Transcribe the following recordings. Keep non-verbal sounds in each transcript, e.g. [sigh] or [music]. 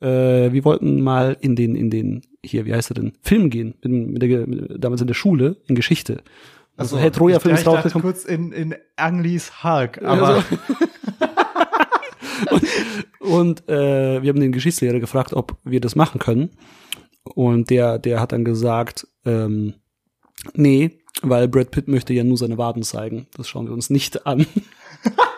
äh, wir wollten mal in den, in den, hier, wie heißt er denn, Film gehen, mit, mit der, mit, damals in der Schule, in Geschichte. Also, hey, Troja-Film ist rausgekommen. kurz in, in Anglis Hulk, aber. Also, [laughs] und und äh, wir haben den Geschichtslehrer gefragt, ob wir das machen können. Und der, der hat dann gesagt, ähm, nee, weil Brad Pitt möchte ja nur seine Waden zeigen. Das schauen wir uns nicht an. [laughs]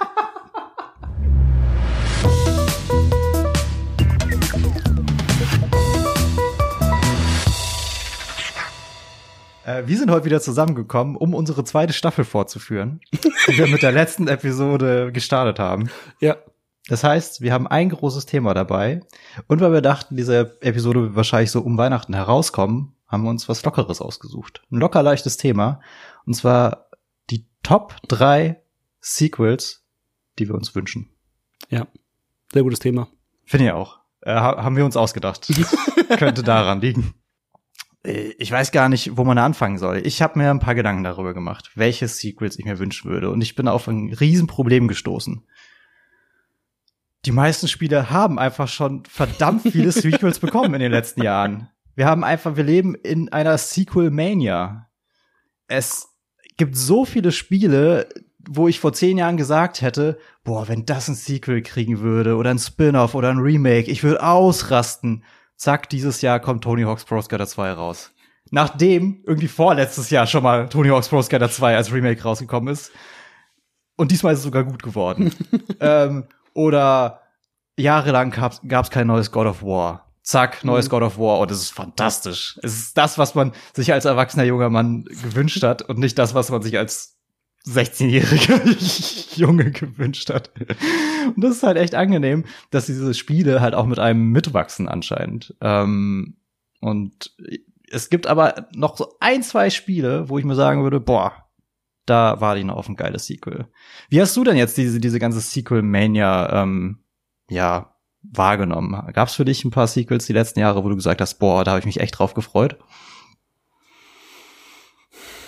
Äh, wir sind heute wieder zusammengekommen, um unsere zweite Staffel fortzuführen, die wir mit der letzten Episode gestartet haben. Ja. Das heißt, wir haben ein großes Thema dabei. Und weil wir dachten, diese Episode wird wahrscheinlich so um Weihnachten herauskommen, haben wir uns was Lockeres ausgesucht. Ein locker leichtes Thema. Und zwar die Top drei Sequels, die wir uns wünschen. Ja, sehr gutes Thema. Finde ich auch. Äh, haben wir uns ausgedacht. [laughs] Könnte daran liegen. Äh, ich weiß gar nicht, wo man anfangen soll. Ich habe mir ein paar Gedanken darüber gemacht, welche Sequels ich mir wünschen würde. Und ich bin auf ein Riesenproblem gestoßen. Die meisten Spiele haben einfach schon verdammt viele [laughs] Sequels bekommen in den letzten Jahren. Wir haben einfach, wir leben in einer Sequel-Mania. Es gibt so viele Spiele, wo ich vor zehn Jahren gesagt hätte, boah, wenn das ein Sequel kriegen würde oder ein Spin-off oder ein Remake, ich würde ausrasten zack, dieses Jahr kommt Tony Hawk's Pro Skater 2 raus. Nachdem irgendwie vorletztes Jahr schon mal Tony Hawk's Pro Skater 2 als Remake rausgekommen ist. Und diesmal ist es sogar gut geworden. [laughs] ähm, oder jahrelang gab es kein neues God of War. Zack, neues mhm. God of War. Und es ist fantastisch. Es ist das, was man sich als erwachsener junger Mann gewünscht hat und nicht das, was man sich als 16-jähriger [laughs] Junge gewünscht hat. Und das ist halt echt angenehm, dass diese Spiele halt auch mit einem mitwachsen anscheinend. Ähm, und es gibt aber noch so ein, zwei Spiele, wo ich mir sagen würde, boah, da war die noch auf ein geiles Sequel. Wie hast du denn jetzt diese, diese ganze Sequel-Mania, ähm, ja, wahrgenommen? Gab es für dich ein paar Sequels die letzten Jahre, wo du gesagt hast, boah, da habe ich mich echt drauf gefreut?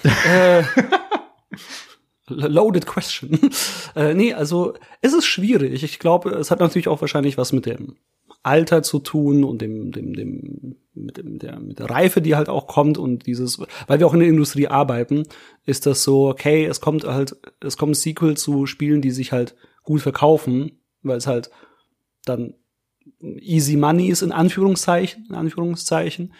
Äh, [laughs] Loaded question. [laughs] äh, nee, also es ist schwierig. Ich glaube, es hat natürlich auch wahrscheinlich was mit dem Alter zu tun und dem, dem, dem, mit, dem der, mit der Reife, die halt auch kommt und dieses, weil wir auch in der Industrie arbeiten, ist das so, okay, es kommt halt, es kommt ein Sequel zu Spielen, die sich halt gut verkaufen, weil es halt dann easy money ist, in Anführungszeichen, in Anführungszeichen.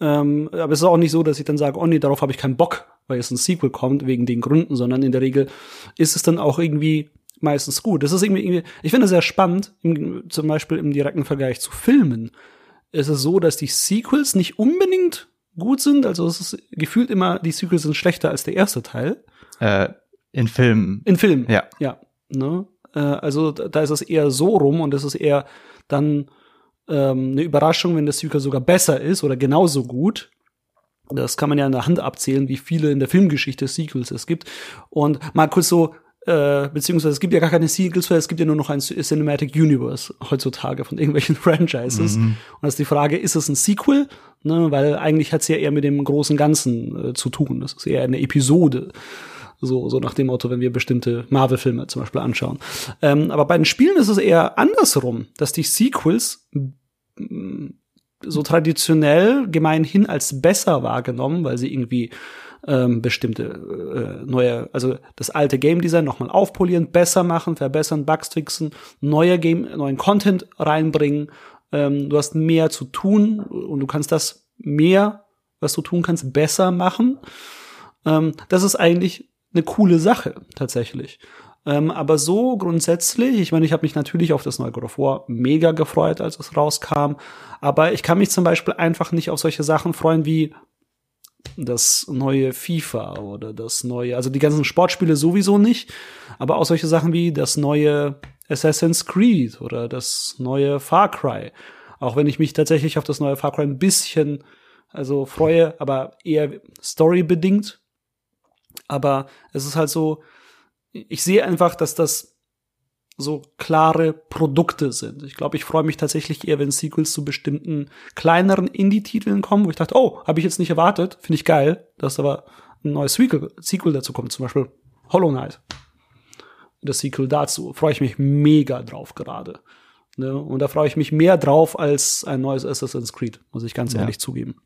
Ähm, aber es ist auch nicht so, dass ich dann sage, oh nee, darauf habe ich keinen Bock, weil jetzt ein Sequel kommt, wegen den Gründen, sondern in der Regel ist es dann auch irgendwie meistens gut. Das ist irgendwie, irgendwie ich finde es sehr spannend, im, zum Beispiel im direkten Vergleich zu Filmen. Ist es so, dass die Sequels nicht unbedingt gut sind, also es ist gefühlt immer, die Sequels sind schlechter als der erste Teil. Äh, in Filmen. In Filmen. Ja. Ja. Ne? Äh, also da ist es eher so rum und es ist eher dann ähm, eine Überraschung, wenn das Sequel sogar besser ist oder genauso gut das kann man ja in der Hand abzählen, wie viele in der Filmgeschichte Sequels es gibt. Und mal kurz so, äh, beziehungsweise es gibt ja gar keine Sequels, weil es gibt ja nur noch ein Cinematic Universe heutzutage von irgendwelchen [laughs] Franchises. Mhm. Und das ist die Frage, ist es ein Sequel? Ne, weil eigentlich hat es ja eher mit dem großen Ganzen äh, zu tun. Das ist eher eine Episode. So, so nach dem Motto, wenn wir bestimmte Marvel-Filme zum Beispiel anschauen. Ähm, aber bei den Spielen ist es eher andersrum, dass die Sequels so traditionell gemeinhin als besser wahrgenommen, weil sie irgendwie ähm, bestimmte äh, neue, also das alte Game Design nochmal aufpolieren, besser machen, verbessern, Bugs fixen, neue Game, neuen Content reinbringen. Ähm, du hast mehr zu tun und du kannst das mehr, was du tun kannst, besser machen. Ähm, das ist eigentlich eine coole Sache tatsächlich. Ähm, aber so grundsätzlich, ich meine, ich habe mich natürlich auf das neue God of War mega gefreut, als es rauskam. Aber ich kann mich zum Beispiel einfach nicht auf solche Sachen freuen wie das neue FIFA oder das neue, also die ganzen Sportspiele sowieso nicht, aber auch solche Sachen wie das neue Assassin's Creed oder das neue Far Cry. Auch wenn ich mich tatsächlich auf das neue Far Cry ein bisschen also freue, aber eher storybedingt. Aber es ist halt so, ich sehe einfach, dass das so klare Produkte sind. Ich glaube, ich freue mich tatsächlich eher, wenn Sequels zu bestimmten kleineren Indie-Titeln kommen, wo ich dachte, oh, habe ich jetzt nicht erwartet, finde ich geil, dass aber ein neues Sequel, Sequel dazu kommt, zum Beispiel Hollow Knight. Das Sequel dazu freue ich mich mega drauf gerade. Ne? Und da freue ich mich mehr drauf als ein neues Assassin's Creed, muss ich ganz Ja. ehrlich zugeben.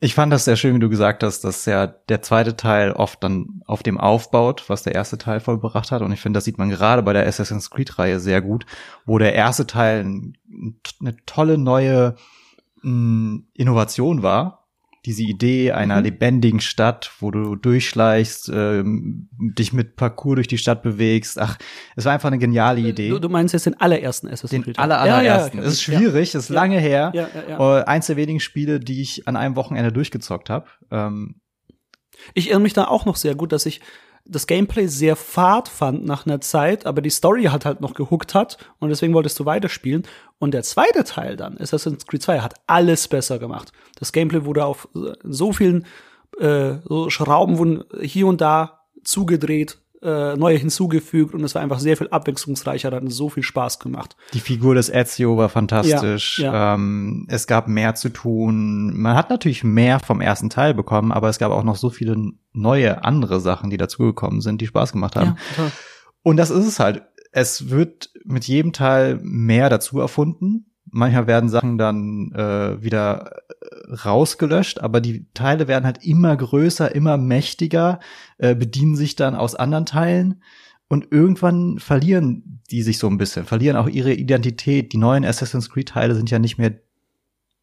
Ich fand das sehr schön, wie du gesagt hast, dass ja der zweite Teil oft dann auf dem aufbaut, was der erste Teil vollbracht hat. Und ich finde, das sieht man gerade bei der Assassin's Creed-Reihe sehr gut, wo der erste Teil ein- eine tolle neue mh, Innovation war. Diese Idee einer Mhm. lebendigen Stadt, wo du durchschleichst, ähm, dich mit Parcours durch die Stadt bewegst. Ach, es war einfach eine geniale Idee. Du, du meinst jetzt den allerersten Assassin's den Creed? aller, Ja, ja, allerersten. ja, es ist ja. schwierig, es ist Ja. lange her. Ja, ja, ja. Äh, eins der wenigen Spiele, die ich an einem Wochenende durchgezockt habe. Ähm, Ich erinnere mich da auch noch sehr gut, dass ich das Gameplay sehr fad fand nach einer Zeit, aber die Story hat halt noch gehuckt hat und deswegen wolltest du weiterspielen. Und der zweite Teil dann, Assassin's Creed 2, hat alles besser gemacht. Das Gameplay wurde auf so vielen äh, so Schrauben wurden hier und da zugedreht, äh, neue hinzugefügt und es war einfach sehr viel abwechslungsreicher, hat so viel Spaß gemacht. die Figur des Ezio war fantastisch. Ja, ja. Ähm, es gab mehr zu tun. Man hat natürlich mehr vom ersten Teil bekommen, aber es gab auch noch so viele neue andere Sachen, die dazugekommen sind, die Spaß gemacht haben. total. Und das ist es halt. Es wird mit jedem Teil mehr dazu erfunden. Manchmal werden Sachen dann äh, wieder äh, rausgelöscht, aber die Teile werden halt immer größer, immer mächtiger, äh, bedienen sich dann aus anderen Teilen und irgendwann verlieren die sich so ein bisschen, verlieren auch ihre Identität. Die neuen Assassin's Creed Teile sind ja nicht mehr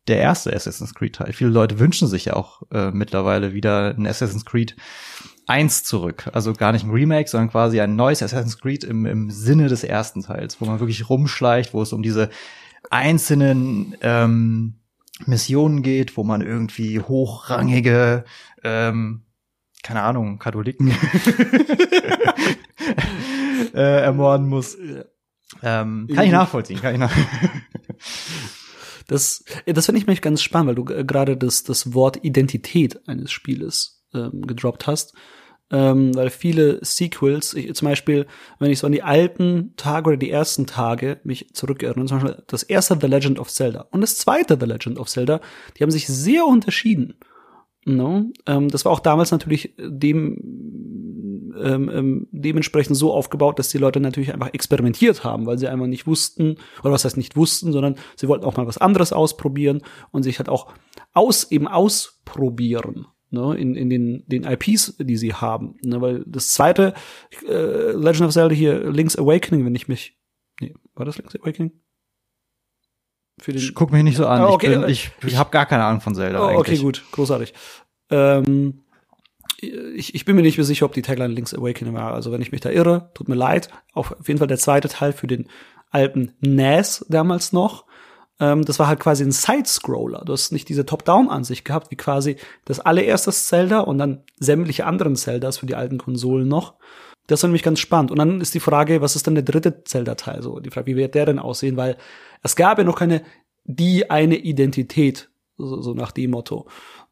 der erste Assassin's Creed Teil. Viele Leute wünschen sich ja auch äh, mittlerweile wieder ein Assassin's Creed 1 zurück. Also gar nicht ein Remake, sondern quasi ein neues Assassin's Creed im, im Sinne des ersten Teils, wo man wirklich rumschleicht, wo es um diese einzelnen ähm, Missionen geht, wo man irgendwie hochrangige, ähm, keine Ahnung, Katholiken [laughs] äh, ermorden muss. Ähm, kann ich nachvollziehen, kann ich nach [laughs] Das, das finde ich mich ganz spannend, weil du gerade das, das Wort Identität eines Spieles ähm, gedroppt hast. Ähm, weil viele Sequels, ich, zum Beispiel, wenn ich so an die alten Tage oder die ersten Tage mich zurückerinnere, zum Beispiel das erste The Legend of Zelda und das zweite The Legend of Zelda, die haben sich sehr unterschieden. No? Ähm, das war auch damals natürlich dem ähm, ähm, dementsprechend so aufgebaut, dass die Leute natürlich einfach experimentiert haben, weil sie einfach nicht wussten, oder was heißt nicht wussten, sondern sie wollten auch mal was anderes ausprobieren und sich halt auch aus, eben ausprobieren. Ne, in, in den, den IPs, die sie haben. Ne, weil das zweite äh, Legend of Zelda hier, Link's Awakening, wenn ich mich. Nee, war das Link's Awakening? Für den, Guck mich nicht so an. Ah, okay. Ich, bin, ich, ich habe gar keine Ahnung von Zelda Oh, eigentlich. okay, gut, großartig. Ähm, ich, ich bin mir nicht mehr sicher, ob die Tagline Link's Awakening war. Also wenn ich mich da irre, tut mir leid. Auf jeden Fall der zweite Teil für den alten NES damals noch. Ähm, das war halt quasi ein Side-Scroller. Du hast nicht diese Top-Down-Ansicht gehabt, wie quasi das allererste Zelda und dann sämtliche anderen Zeldas für die alten Konsolen noch. Das war nämlich ganz spannend. Und dann ist die Frage, was ist dann der dritte Zelda-Teil? So, die Frage, wie wird der denn aussehen? Weil es gab ja noch keine, die eine Identität, so, so nach dem Motto.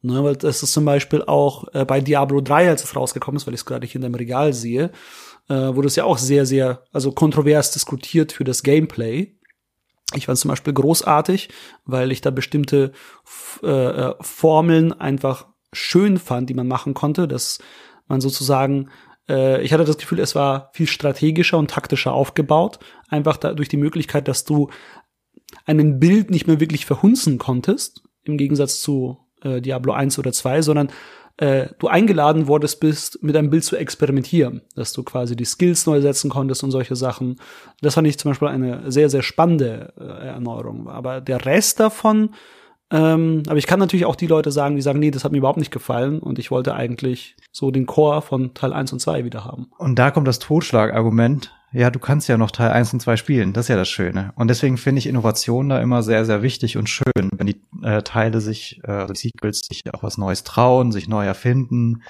Ne, weil das ist zum Beispiel auch äh, bei Diablo 3, als es rausgekommen ist, weil ich es gerade hier in deinem Regal sehe, äh, wurde es ja auch sehr, sehr, also kontrovers diskutiert für das Gameplay. Ich fand es zum Beispiel großartig, weil ich da bestimmte äh, äh, Formeln einfach schön fand, die man machen konnte, dass man sozusagen äh, ich hatte das Gefühl, es war viel strategischer und taktischer aufgebaut, einfach durch die Möglichkeit, dass du einen Bild nicht mehr wirklich verhunzen konntest, im Gegensatz zu äh, Diablo 1 oder 2, sondern äh, du eingeladen wurdest bist, mit einem Bild zu experimentieren, dass du quasi die Skills neu setzen konntest und solche Sachen. Das fand ich zum Beispiel eine sehr, sehr spannende äh, Erneuerung. Aber der Rest davon, ähm, aber ich kann natürlich auch die Leute sagen, die sagen, nee, das hat mir überhaupt nicht gefallen und ich wollte eigentlich so den Core von Teil 1 und 2 wieder haben. Und da kommt das Totschlagargument. Ja, du kannst ja noch Teil 1 und 2 spielen. Das ist ja das Schöne. Und deswegen finde ich Innovation da immer sehr, sehr wichtig und schön, wenn die äh, Teile sich, äh, also die Sequels sich auch was Neues trauen, sich neu erfinden.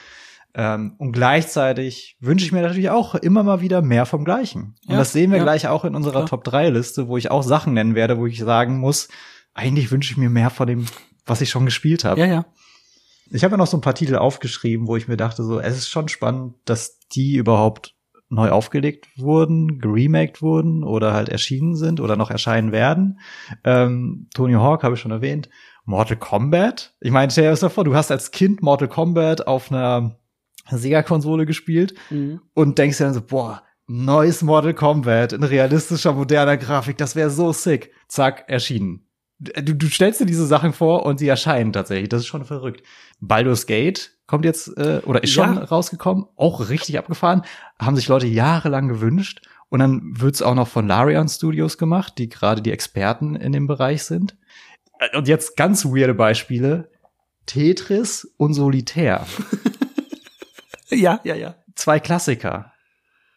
Ähm, und gleichzeitig wünsche ich mir natürlich auch immer mal wieder mehr vom Gleichen. Und Ja, das sehen wir ja. gleich auch in unserer Klar. Top 3 Liste, wo ich auch Sachen nennen werde, wo ich sagen muss, eigentlich wünsche ich mir mehr von dem, was ich schon gespielt habe. Ja, ja. Ich habe ja noch so ein paar Titel aufgeschrieben, wo ich mir dachte, so, es ist schon spannend, dass die überhaupt neu aufgelegt wurden, geremaked wurden oder halt erschienen sind oder noch erscheinen werden. Ähm, Tony Hawk habe ich schon erwähnt. Mortal Kombat. Ich meine, stell dir das mal vor, du hast als Kind Mortal Kombat auf einer Sega-Konsole gespielt Mhm. und denkst dir dann so, boah, neues Mortal Kombat in realistischer, moderner Grafik, das wäre so sick. Zack, erschienen. Du, du stellst dir diese Sachen vor und sie erscheinen tatsächlich. Das ist schon verrückt. Baldur's Gate kommt jetzt äh, oder ist schon Ja. rausgekommen, auch richtig abgefahren. Haben sich Leute jahrelang gewünscht. Und dann wird's auch noch von Larian Studios gemacht, die gerade die Experten in dem Bereich sind. Äh, Und jetzt ganz weirde Beispiele. Tetris und Solitär. [laughs] Ja, ja, ja. Zwei Klassiker,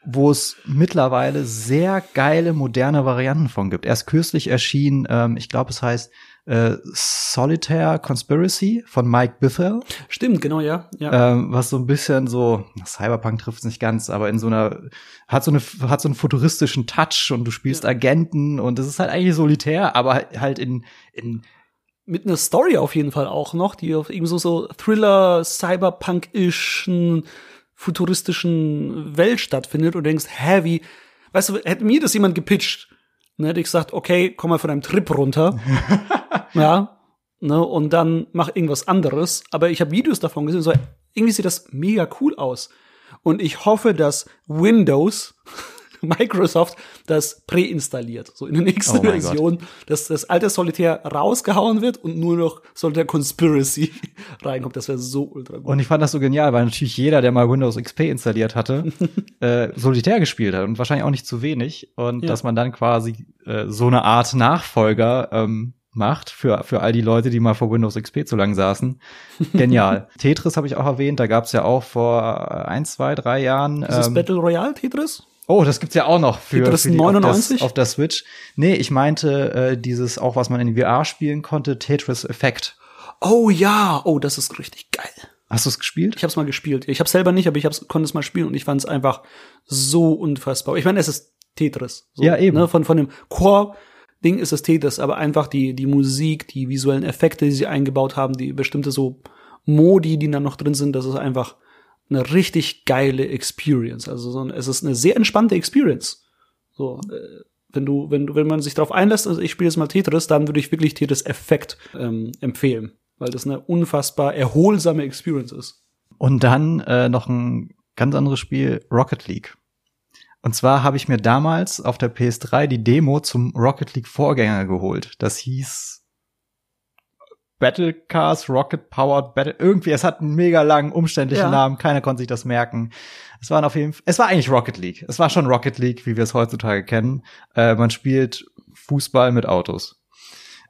wo es mittlerweile sehr geile, moderne Varianten von gibt. Erst kürzlich erschien, ähm, ich glaube, es heißt äh, Solitaire Conspiracy von Mike Bithell, Stimmt, genau, ja. ja. ähm, was so ein bisschen so, Cyberpunk trifft es nicht ganz, aber in so einer, hat so eine, hat so einen futuristischen Touch und du spielst Ja. Agenten und es ist halt eigentlich solitär, aber halt in, in Mit einer Story auf jeden Fall auch noch, die auf eben so, so Thriller, Cyberpunk-ischen, futuristischen Welt stattfindet und denkst, hä, wie, weißt du, hätte mir das jemand gepitcht, ne, hätte ich gesagt, okay, komm mal von deinem Trip runter. [laughs] ja, ne, und dann mach irgendwas anderes. Aber ich habe Videos davon gesehen, so, irgendwie sieht das mega cool aus. Und ich hoffe, dass Windows, [laughs] Microsoft, das präinstalliert, so in der nächsten Oh Version, dass das alte Solitär rausgehauen wird und nur noch Solitär Conspiracy [laughs] reinkommt. Das wäre so ultra gut. Und ich fand das so genial, weil natürlich jeder, der mal Windows XP installiert hatte, [laughs] äh, Solitär gespielt hat und wahrscheinlich auch nicht zu wenig. Und Ja. dass man dann quasi äh, so eine Art Nachfolger ähm, macht für, für all die Leute, die mal vor Windows XP zu lang saßen. Genial. Tetris habe ich auch erwähnt, da gab's ja auch vor äh, ein, zwei, drei Jahren. Dieses ähm, Battle Royale Tetris? Oh, das gibt's ja auch noch für, Tetris für die, 99? Auf, der, auf der Switch. Nee, ich meinte äh, dieses auch, was man in VR spielen konnte, Tetris Effect. Oh ja, oh, das ist richtig geil. Hast du es gespielt? Ich habe es mal gespielt. Ich habe selber nicht, aber ich hab's, konnte es mal spielen und ich fand es einfach so unfassbar. Ich meine, es ist Tetris. So, Ja, eben. Ne, von, von dem Core-Ding ist es Tetris, aber einfach die, die Musik, die visuellen Effekte, die sie eingebaut haben, die bestimmte so Modi, die dann noch drin sind, das ist einfach eine richtig geile Experience. Also so ein, es ist eine sehr entspannte Experience. So, äh, wenn du, wenn du, wenn man sich darauf einlässt, also ich spiele jetzt mal Tetris, dann würde ich wirklich Tetris Effekt ähm, empfehlen, weil das eine unfassbar erholsame Experience ist. Und dann äh, noch ein ganz anderes Spiel, Rocket League. Und zwar habe ich mir damals auf der PS3 die Demo zum Rocket League Vorgänger geholt. Das hieß Battle Cars Rocket Powered Battle. Irgendwie, es hat einen mega langen, umständlichen Ja. Namen. Keiner konnte sich das merken. Es waren auf jeden Fall, es war eigentlich Rocket League. Es war schon Rocket League, wie wir es heutzutage kennen. Äh, man spielt Fußball mit Autos.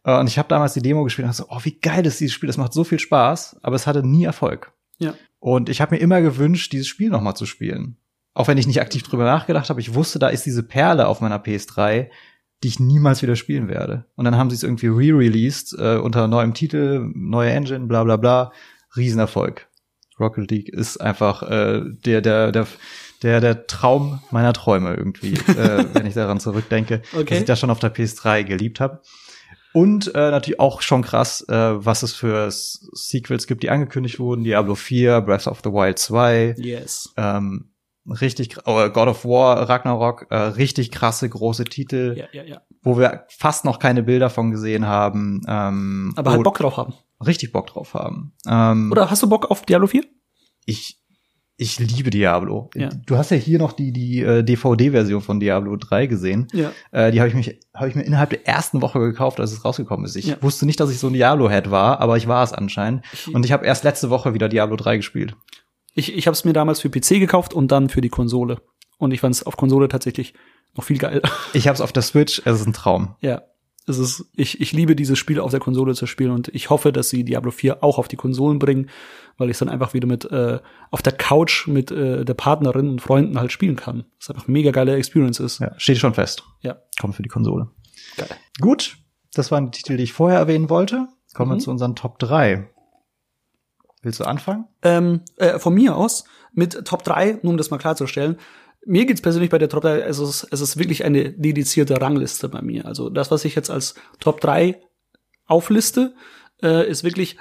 Äh, und ich habe damals die Demo gespielt und dachte so, oh, wie geil ist dieses Spiel. Das macht so viel Spaß. Aber es hatte nie Erfolg. Ja. Und ich habe mir immer gewünscht, dieses Spiel noch mal zu spielen. Auch wenn ich nicht aktiv drüber nachgedacht habe, ich wusste, da ist diese Perle auf meiner PS3, die ich niemals wieder spielen werde. Und dann haben sie es irgendwie re-released äh, unter neuem Titel, neue Engine, bla bla bla. Riesenerfolg. Rocket League ist einfach äh, der, der, der, der, der Traum meiner Träume irgendwie, [laughs] äh, wenn ich daran zurückdenke, Okay. dass ich das schon auf der PS3 geliebt habe. Und äh, natürlich auch schon krass, äh, was es für Sequels gibt, die angekündigt wurden. Diablo 4, Breath of the Wild 2, Yes. ähm, richtig, oh, God of War, Ragnarok, äh, richtig krasse große Titel, Ja, ja, ja. wo wir fast noch keine Bilder von gesehen haben. Ähm, Aber halt Bock drauf haben. richtig Bock drauf haben. Ähm, Oder hast du Bock auf Diablo 4? ich ich liebe Diablo. Ja. Du hast ja hier noch die die äh, DVD-Version von Diablo 3 gesehen. Ja. Äh, die habe ich mich habe ich mir innerhalb der ersten Woche gekauft, als es rausgekommen ist. Ich Ja. wusste nicht, dass ich so ein Diablo-Head war, aber ich war es anscheinend. Und ich habe erst letzte Woche wieder Diablo 3 gespielt. Ich, ich habe es mir damals für PC gekauft und dann für die Konsole. Und ich fand es auf Konsole tatsächlich noch viel geil. [laughs] Ich habe es auf der Switch. Es ist ein Traum. ja. Es ist, ich, ich liebe dieses Spiel auf der Konsole zu spielen und ich hoffe, dass sie Diablo 4 auch auf die Konsolen bringen, weil ich es dann einfach wieder mit äh, auf der Couch mit äh, der Partnerin und Freunden halt spielen kann. Das einfach mega geile Experience ist. Ja, steht schon fest. Ja. Kommt für die Konsole. Geil. Gut, das waren die Titel, die ich vorher erwähnen wollte. Kommen wir Mhm. zu unseren Top 3. Willst du anfangen? Ähm, äh, von mir aus mit Top 3, nur um das mal klarzustellen. Mir geht's persönlich bei der Top 3, also es, ist- es ist wirklich eine dedizierte Rangliste bei mir. Also das, was ich jetzt als Top 3 aufliste, äh, ist wirklich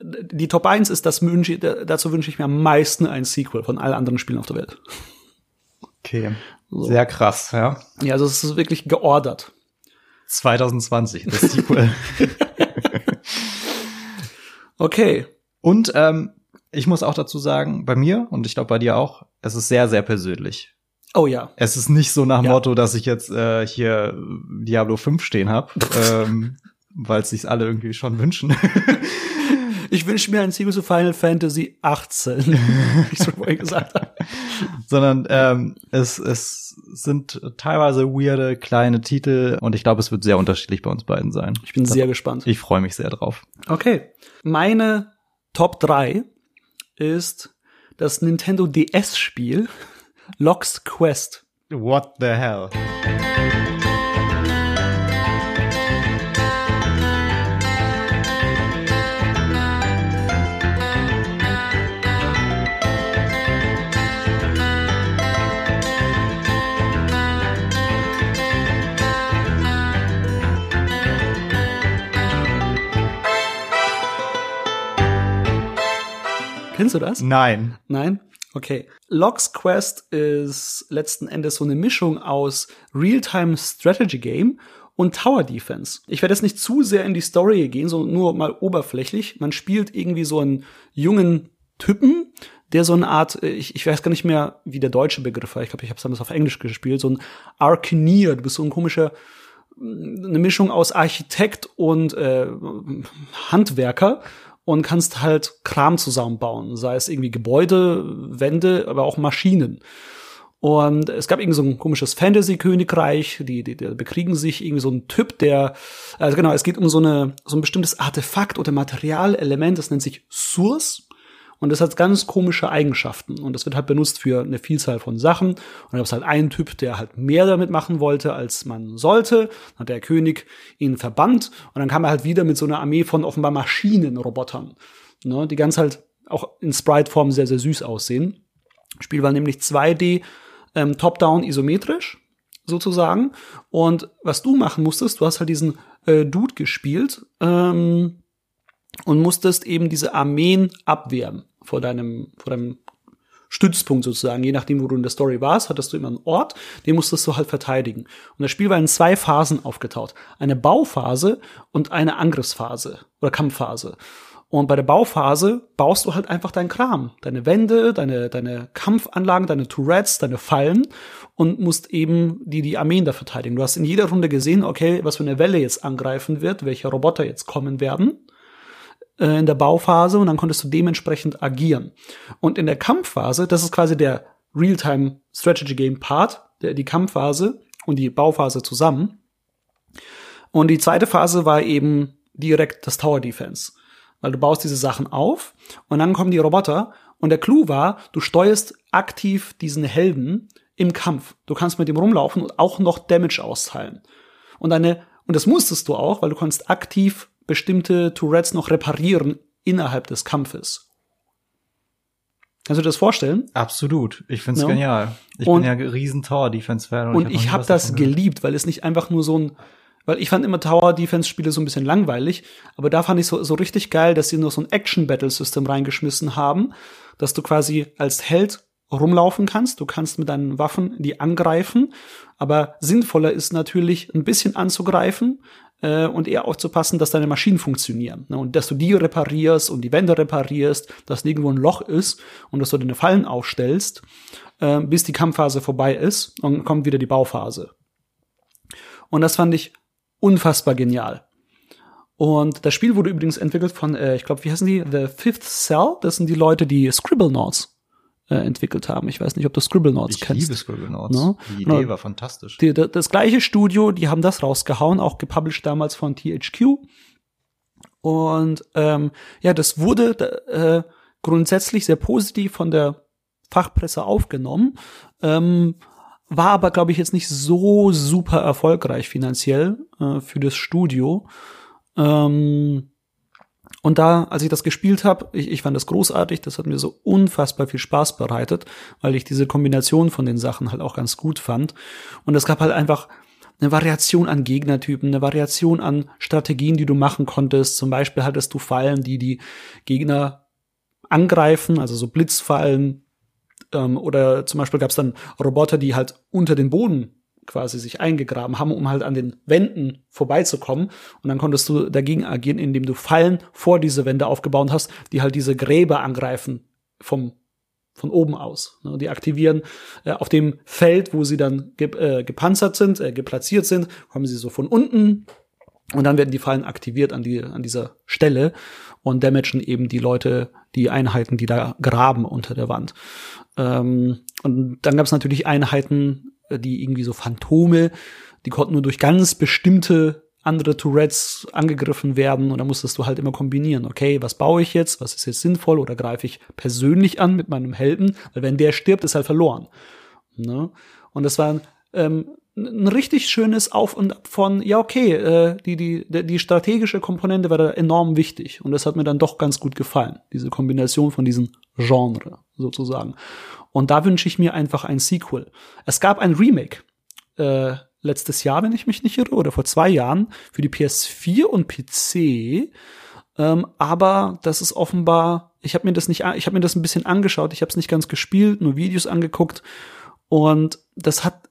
die Top 1 ist das wünsche, dazu wünsche ich mir am meisten ein Sequel von allen anderen Spielen auf der Welt. Okay. So. Sehr krass, ja. Ja, also es ist wirklich geordert. 2020, das Sequel. [laughs] Okay. Und ähm, ich muss auch dazu sagen, bei mir und ich glaube bei dir auch, es ist sehr, sehr persönlich. Oh ja. Es ist nicht so nach Ja. Motto, dass ich jetzt äh, hier Diablo 5 stehen habe, [laughs] ähm, weil es sich alle irgendwie schon wünschen. [laughs] Ich wünsche mir ein Sequel zu Final Fantasy 18, [laughs] wie ich so vorhin gesagt habe. Sondern ähm, es, es sind teilweise weirde kleine Titel und ich glaube, es wird sehr unterschiedlich bei uns beiden sein. Ich bin sehr gespannt. Ich freue mich sehr drauf. Okay. Meine Top 3 ist das Nintendo DS-Spiel Lock's Quest. What the hell? Kennst du das? Nein. Nein? Okay. Lock's Quest ist letzten Endes so eine Mischung aus Real-Time Strategy Game und Tower Defense. Ich werde jetzt nicht zu sehr in die Story gehen, sondern nur mal oberflächlich. Man spielt irgendwie so einen jungen Typen, der so eine Art, äh, ich, ich weiß gar nicht mehr, wie der deutsche Begriff war. Ich glaube, ich habe es damals auf Englisch gespielt. So ein Arcaneer. Du bist so ein komischer eine Mischung aus Architekt und äh, Handwerker und kannst halt Kram zusammenbauen, sei es irgendwie Gebäude, Wände, aber auch Maschinen. Und es gab irgendwie so ein komisches Fantasy-Königreich, die, die, die bekriegen sich irgendwie so ein Typ, der, also genau, es geht um so eine, so ein bestimmtes Artefakt oder Materialelement, das nennt sich Source. Und das hat ganz komische Eigenschaften. Und das wird halt benutzt für eine Vielzahl von Sachen. Und da gab es halt einen Typ, der halt mehr damit machen wollte, als man sollte. Dann hat der König ihn verbannt. Und dann kam er halt wieder mit so einer Armee von offenbar Maschinenrobotern. Ne, die ganz halt auch in Sprite-Form sehr, sehr süß aussehen. Spiel war nämlich 2D, ähm, top-down isometrisch sozusagen. Und was du machen musstest, du hast halt diesen äh, Dude gespielt ähm, und musstest eben diese Armeen abwehren vor deinem, vor deinem Stützpunkt sozusagen. Je nachdem, wo du in der Story warst, hattest du immer einen Ort, den musstest du halt verteidigen. Und das Spiel war in zwei Phasen aufgetaucht. Eine Bauphase und eine Angriffsphase oder Kampfphase. Und bei der Bauphase baust du halt einfach deinen Kram. Deine Wände, deine, deine Kampfanlagen, deine Tourettes, deine Fallen und musst eben die, die Armeen da verteidigen. Du hast in jeder Runde gesehen, okay, was für eine Welle jetzt angreifen wird, welche Roboter jetzt kommen werden äh, in der Bauphase und dann konntest du dementsprechend agieren. Und in der Kampfphase, das ist quasi der Real-Time Strategy Game Part, der, die Kampfphase und die Bauphase zusammen. Und die zweite Phase war eben direkt das Tower Defense. Weil du baust diese Sachen auf und dann kommen die Roboter und der Clou war, du steuerst aktiv diesen Helden im Kampf. Du kannst mit ihm rumlaufen und auch noch Damage austeilen. Und eine, und das musstest du auch, weil du konntest aktiv bestimmte Tourettes noch reparieren innerhalb des Kampfes. Kannst du dir das vorstellen? Absolut. Ich find's Ja. genial. Ich Und- bin ja riesen Tower-Defense-Fan. Und hab noch ich nie habe was das geliebt, weil es nicht einfach nur so ein, weil ich fand immer Tower Defense Spiele so ein bisschen langweilig, aber da fand ich so, so richtig geil, dass sie nur so ein Action Battle System reingeschmissen haben, dass du quasi als Held rumlaufen kannst, du kannst mit deinen Waffen die angreifen, aber sinnvoller ist natürlich ein bisschen anzugreifen äh, und eher aufzupassen, dass deine Maschinen funktionieren ne? und dass du die reparierst und die Wände reparierst, dass nirgendwo ein Loch ist und dass du deine Fallen aufstellst, äh, bis die Kampfphase vorbei ist und dann kommt wieder die Bauphase. Und das fand ich unfassbar genial. Und das Spiel wurde übrigens entwickelt von, äh, ich glaube, wie heißen die? The Fifth Cell. Das sind die Leute, die Scribblenauts äh, entwickelt haben. Ich weiß nicht, ob du Scribblenauts Ich kennst. liebe Scribblenauts. No? Die No. Idee war fantastisch. Die, da- das gleiche Studio, die haben das rausgehauen, auch gepublished damals von THQ. Und ähm, ja, das wurde äh, grundsätzlich sehr positiv von der Fachpresse aufgenommen, ähm, war aber, glaube ich, jetzt nicht so super erfolgreich finanziell äh, für das Studio. Ähm, und da, als ich das gespielt habe, ich, ich fand das großartig, das hat mir so unfassbar viel Spaß bereitet, weil ich diese Kombination von den Sachen halt auch ganz gut fand. Und es gab halt einfach eine Variation an Gegnertypen, eine Variation an Strategien, die du machen konntest. Zum Beispiel hattest du Fallen, die die Gegner angreifen, also so Blitzfallen. Ähm, oder zum Beispiel gab es dann Roboter, die halt unter den Boden quasi sich eingegraben haben, um halt an den Wänden vorbeizukommen. Und dann konntest du dagegen agieren, indem du Fallen vor diese Wände aufgebaut hast, die halt diese Gräber angreifen vom von oben aus. Ne? Die aktivieren äh, auf dem Feld, wo sie dann ge äh, gepanzert sind, äh, geplatziert sind, kommen sie so von unten und dann werden die Fallen aktiviert an, die, an dieser Stelle und damagen eben die Leute, die Einheiten, die da graben unter der Wand. Ähm, und dann gab es natürlich Einheiten, die irgendwie so Phantome, die konnten nur durch ganz bestimmte andere Tourettes angegriffen werden und da musstest du halt immer kombinieren. Okay, was baue ich jetzt? Was ist jetzt sinnvoll? Oder greife ich persönlich an mit meinem Helden? Weil wenn der stirbt, ist halt verloren. Ne? Und das war ähm, ein richtig schönes Auf und Ab von, ja, okay, äh, die, die, die strategische Komponente war da enorm wichtig. Und das hat mir dann doch ganz gut gefallen. Diese Kombination von diesen Genre sozusagen. Und da wünsche ich mir einfach ein Sequel. Es gab ein Remake. Äh, letztes Jahr, wenn ich mich nicht irre, oder vor zwei Jahren für die PS4 und PC. Ähm, aber das ist offenbar, ich habe mir das nicht, ich habe mir das ein bisschen angeschaut, ich habe es nicht ganz gespielt, nur Videos angeguckt und das hat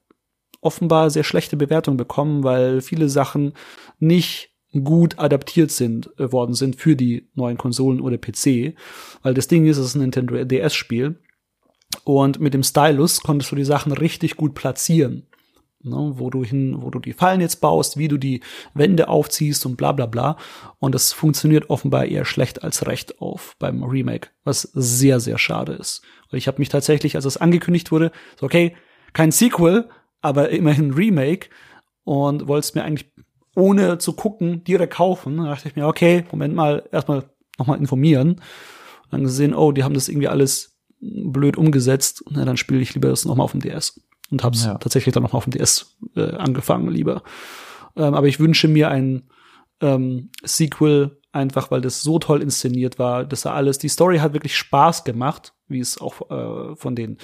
offenbar sehr schlechte Bewertungen bekommen, weil viele Sachen nicht gut adaptiert sind äh, worden sind für die neuen Konsolen oder PC, weil das Ding ist, es ist ein Nintendo DS Spiel und mit dem Stylus konntest du die Sachen richtig gut platzieren ne, wo du hin, wo du die Fallen jetzt baust, wie du die Wände aufziehst und bla bla bla. Und das funktioniert offenbar eher schlecht als recht auf beim Remake, was sehr, sehr schade ist. Und ich habe mich tatsächlich, als es angekündigt wurde, so okay, kein Sequel, aber immerhin Remake und wollte es mir eigentlich ohne zu gucken direkt kaufen. Da dachte ich mir, okay, Moment mal, erstmal nochmal informieren. Und dann gesehen, oh, die haben das irgendwie alles blöd umgesetzt. Na, dann spiele ich lieber das nochmal auf dem DS und habe es ja. tatsächlich dann noch mal auf dem DS äh, angefangen lieber. Ähm, aber ich wünsche mir ein ähm, Sequel einfach, weil das so toll inszeniert war, dass da alles, die Story hat wirklich Spaß gemacht, wie es auch äh, von den,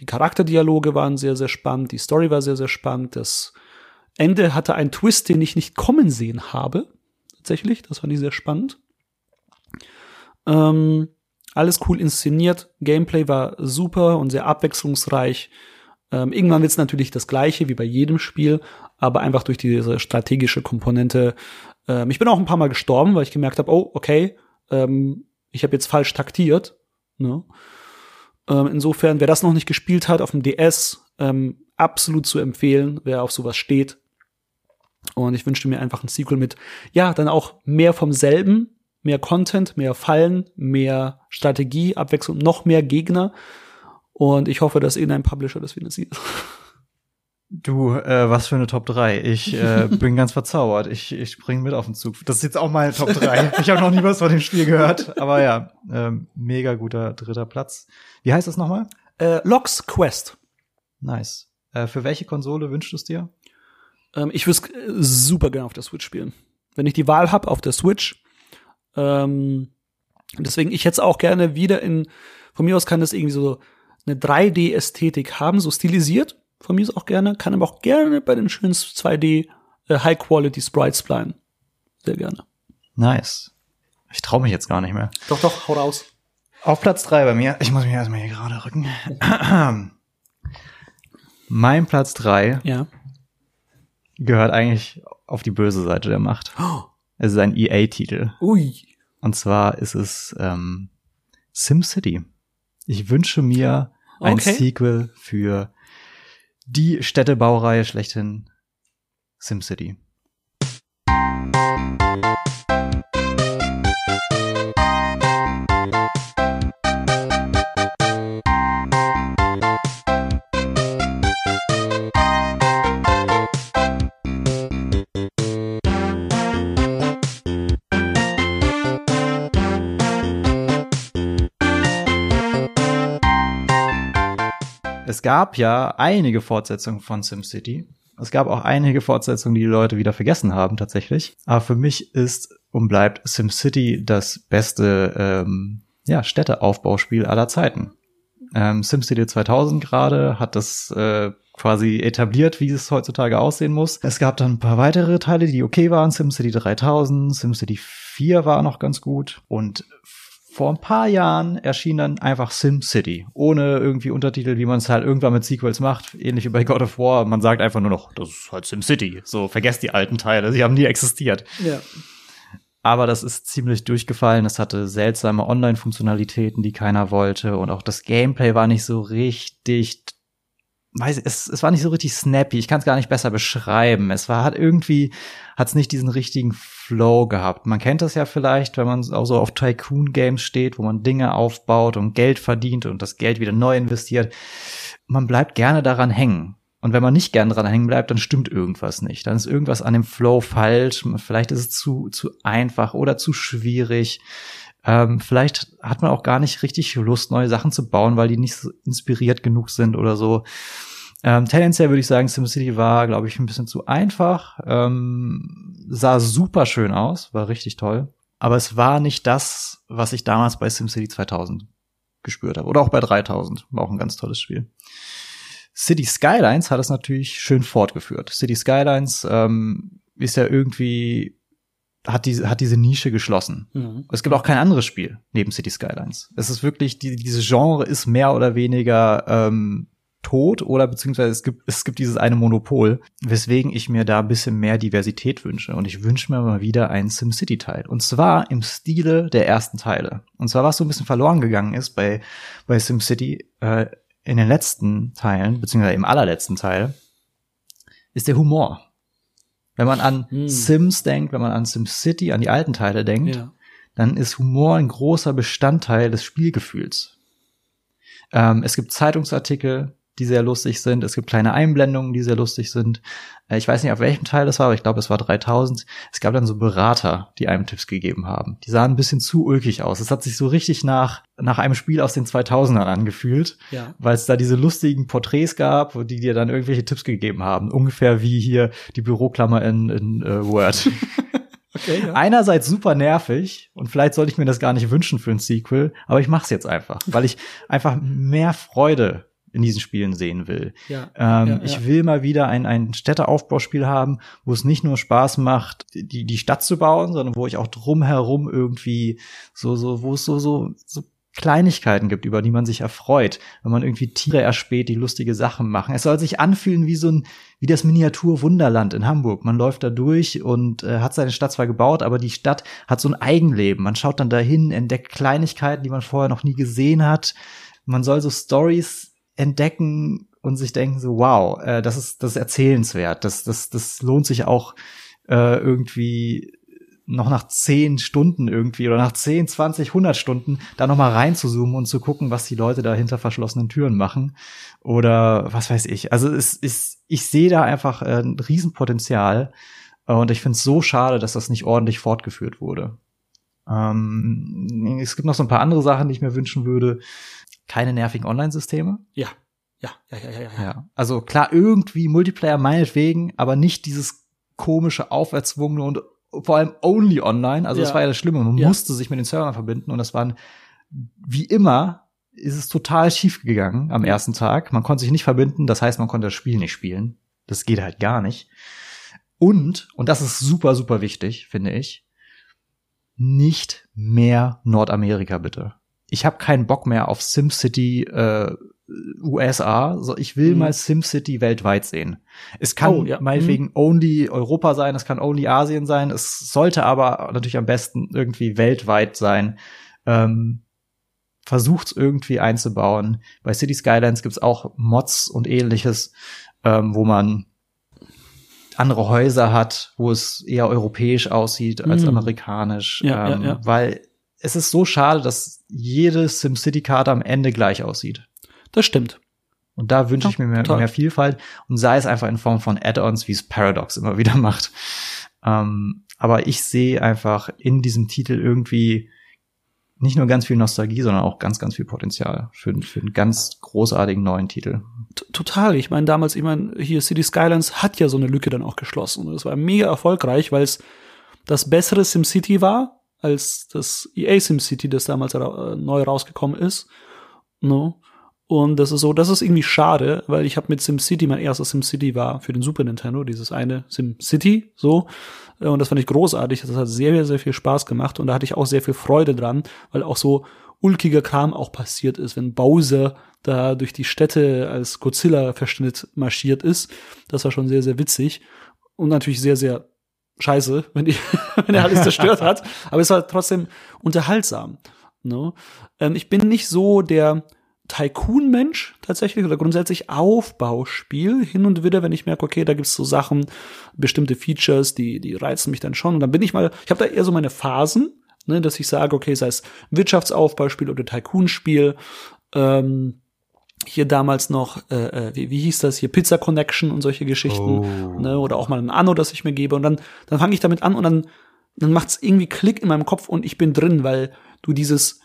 die Charakterdialoge waren sehr, sehr spannend, die Story war sehr, sehr spannend, das Ende hatte einen Twist, den ich nicht kommen sehen habe, tatsächlich, das fand ich sehr spannend. Ähm, alles cool inszeniert, Gameplay war super und sehr abwechslungsreich. Ähm, irgendwann wird es natürlich das gleiche wie bei jedem Spiel, aber einfach durch diese strategische Komponente. Ähm, ich bin auch ein paar Mal gestorben, weil ich gemerkt habe, oh, okay, ähm, ich habe jetzt falsch taktiert. Ne? Ähm, insofern, wer das noch nicht gespielt hat auf dem DS, ähm, absolut zu empfehlen, wer auf sowas steht. Und ich wünschte mir einfach ein Sequel mit, ja, dann auch mehr vom selben, mehr Content, mehr Fallen, mehr Strategie, Abwechslung, noch mehr Gegner. Und ich hoffe, dass irgendein Publisher das finanziert. Du, äh, was für eine Top 3. Ich äh, [laughs] bin ganz verzaubert. Ich, ich spring mit auf den Zug. Das ist jetzt auch meine Top 3. ich habe noch nie was von dem Spiel gehört. Aber ja, äh, mega guter dritter Platz. Wie heißt das nochmal? Äh, Logs Quest. Nice. Äh, für welche Konsole wünschst du es dir? Ähm, ich würde es super gerne auf der Switch spielen. Wenn ich die Wahl habe auf der Switch. Ähm, deswegen, ich hätte es auch gerne wieder in, von mir aus kann das irgendwie so eine 3D-Ästhetik haben, so stilisiert, von mir ist auch gerne, kann aber auch gerne bei den schönen 2D äh, High-Quality Sprites bleiben. Sehr gerne. Nice. Ich traue mich jetzt gar nicht mehr. Doch, doch, hau raus. Auf Platz drei bei mir. Ich muss mich erstmal hier gerade rücken. [clears throat] mein Platz drei ja. gehört eigentlich auf die böse Seite der Macht. Oh. Es ist ein EA-Titel. Ui. Und zwar ist es ähm, SimCity. Ich wünsche mir ein okay. Sequel für die Städtebaureihe schlechthin SimCity. Gab ja einige Fortsetzungen von SimCity. Es gab auch einige Fortsetzungen, die die Leute wieder vergessen haben tatsächlich. Aber für mich ist und bleibt SimCity das beste ähm, ja, Städteaufbauspiel aller Zeiten. Ähm, SimCity 2000 gerade hat das äh, quasi etabliert, wie es heutzutage aussehen muss. Es gab dann ein paar weitere Teile, die okay waren. SimCity 3000, SimCity 4 war noch ganz gut und vor ein paar Jahren erschien dann einfach Sim City, ohne irgendwie Untertitel, wie man es halt irgendwann mit Sequels macht, ähnlich wie bei God of War. Man sagt einfach nur noch, das ist halt Sim City. So, vergesst die alten Teile, sie haben nie existiert. Ja. aber das ist ziemlich durchgefallen. Es hatte seltsame Online-Funktionalitäten, die keiner wollte und auch das Gameplay war nicht so richtig weiß es, es war nicht so richtig snappy. Ich kann es gar nicht besser beschreiben. Es war hat irgendwie hat es nicht diesen richtigen Flow gehabt. Man kennt das ja vielleicht, wenn man auch so auf Tycoon Games steht, wo man Dinge aufbaut und Geld verdient und das Geld wieder neu investiert. Man bleibt gerne daran hängen. Und wenn man nicht gern dran hängen bleibt, dann stimmt irgendwas nicht. Dann ist irgendwas an dem Flow falsch. Vielleicht ist es zu, zu einfach oder zu schwierig. Ähm, vielleicht hat man auch gar nicht richtig Lust, neue Sachen zu bauen, weil die nicht so inspiriert genug sind oder so. Ähm, tendenziell würde ich sagen, SimCity war, glaube ich, ein bisschen zu einfach. Ähm, sah super schön aus, war richtig toll. Aber es war nicht das, was ich damals bei SimCity 2000 gespürt habe. Oder auch bei 3000. War auch ein ganz tolles Spiel. City Skylines hat es natürlich schön fortgeführt. City Skylines ähm, ist ja irgendwie hat diese, hat diese Nische geschlossen. Mhm. Es gibt auch kein anderes Spiel neben City Skylines. Es ist wirklich, die, diese Genre ist mehr oder weniger ähm, tot oder beziehungsweise es gibt, es gibt dieses eine Monopol, weswegen ich mir da ein bisschen mehr Diversität wünsche. Und ich wünsche mir mal wieder einen SimCity-Teil. Und zwar im Stile der ersten Teile. Und zwar, was so ein bisschen verloren gegangen ist bei, bei SimCity äh, in den letzten Teilen, beziehungsweise im allerletzten Teil, ist der Humor. Wenn man an hm. Sims denkt, wenn man an SimCity, an die alten Teile denkt, ja. dann ist Humor ein großer Bestandteil des Spielgefühls. Ähm, es gibt Zeitungsartikel, die sehr lustig sind. Es gibt kleine Einblendungen, die sehr lustig sind. Äh, ich weiß nicht, auf welchem Teil das war, aber ich glaube, es war 3000. Es gab dann so Berater, die einem Tipps gegeben haben. Die sahen ein bisschen zu ulkig aus. Es hat sich so richtig nach, nach einem Spiel aus den 2000ern angefühlt, ja. weil es da diese lustigen Porträts gab, die dir dann irgendwelche Tipps gegeben haben. Ungefähr wie hier die Büroklammer in, in uh, Word. [laughs] Okay, ja. Einerseits super nervig und vielleicht sollte ich mir das gar nicht wünschen für ein Sequel, aber ich mach's jetzt einfach, weil ich einfach mehr Freude in diesen Spielen sehen will. Ja, ähm, ja, ich will mal wieder ein, ein Städteaufbauspiel haben, wo es nicht nur Spaß macht, die, die Stadt zu bauen, sondern wo ich auch drumherum irgendwie so, so, wo es so, so, so Kleinigkeiten gibt, über die man sich erfreut, wenn man irgendwie Tiere erspäht, die lustige Sachen machen. Es soll sich anfühlen wie so ein, wie das Miniatur Wunderland in Hamburg. Man läuft da durch und äh, hat seine Stadt zwar gebaut, aber die Stadt hat so ein Eigenleben. Man schaut dann dahin, entdeckt Kleinigkeiten, die man vorher noch nie gesehen hat. Man soll so Stories entdecken und sich denken so, wow, äh, das ist das ist erzählenswert, das das das lohnt sich auch äh, irgendwie noch nach zehn Stunden irgendwie oder nach zehn, zwanzig, hundert Stunden da noch mal reinzuzoomen und zu gucken, was die Leute da hinter verschlossenen Türen machen oder was weiß ich. Also es ist, ich sehe da einfach äh, ein Riesenpotenzial und ich finde es so schade, dass das nicht ordentlich fortgeführt wurde. Ähm, es gibt noch so ein paar andere Sachen, die ich mir wünschen würde keine nervigen Online-Systeme. Ja. Ja, ja, ja, ja, ja. ja. Also klar, irgendwie Multiplayer meinetwegen, aber nicht dieses komische, auferzwungene und vor allem only online. Also ja. das war ja das Schlimme. Man ja. musste sich mit den Servern verbinden und das waren, wie immer, ist es total schief gegangen am ersten Tag. Man konnte sich nicht verbinden, das heißt, man konnte das Spiel nicht spielen. Das geht halt gar nicht. Und, und das ist super, super wichtig, finde ich, nicht mehr Nordamerika bitte ich habe keinen Bock mehr auf SimCity äh, USA, so ich will mhm. mal SimCity weltweit sehen. Es kann oh, ja. meinetwegen mhm. only Europa sein, es kann only Asien sein, es sollte aber natürlich am besten irgendwie weltweit sein. Ähm, versucht's irgendwie einzubauen. Bei City Skylines gibt's auch Mods und ähnliches, ähm, wo man andere Häuser hat, wo es eher europäisch aussieht als mhm. amerikanisch, ja, ähm, ja, ja. weil es ist so schade, dass jede SimCity-Karte am Ende gleich aussieht. Das stimmt. Und da wünsche ich mir mehr, mehr, Vielfalt und sei es einfach in Form von Add-ons, wie es Paradox immer [laughs] wieder macht. Ähm, aber ich sehe einfach in diesem Titel irgendwie nicht nur ganz viel Nostalgie, sondern auch ganz, ganz viel Potenzial für, für einen ganz großartigen neuen Titel. Total. Ich meine, damals, ich meine, hier City Skylines hat ja so eine Lücke dann auch geschlossen. Und das war mega erfolgreich, weil es das bessere SimCity war, als das EA SimCity, das damals ra neu rausgekommen ist. No. Und das ist so, das ist irgendwie schade, weil ich habe mit SimCity, mein erstes SimCity war für den Super Nintendo, dieses eine SimCity, so. Und das fand ich großartig. Das hat sehr, sehr viel Spaß gemacht und da hatte ich auch sehr viel Freude dran, weil auch so ulkiger Kram auch passiert ist, wenn Bowser da durch die Städte als Godzilla-Verschnitt marschiert ist. Das war schon sehr, sehr witzig und natürlich sehr, sehr scheiße, wenn, die, [laughs] wenn er alles zerstört hat. Aber es war trotzdem unterhaltsam. Ne? Ähm, ich bin nicht so der Tycoon-Mensch tatsächlich oder grundsätzlich Aufbauspiel hin und wieder, wenn ich merke, okay, da gibt's so Sachen, bestimmte Features, die, die reizen mich dann schon. Und dann bin ich mal, ich habe da eher so meine Phasen, ne, dass ich sage, okay, sei es Wirtschaftsaufbauspiel oder Tycoon-Spiel, ähm, hier damals noch, äh, äh, wie, wie hieß das hier, Pizza Connection und solche Geschichten, oh. ne, oder auch mal ein Anno, das ich mir gebe. Und dann, dann fange ich damit an und dann, dann macht's irgendwie Klick in meinem Kopf und ich bin drin, weil du dieses,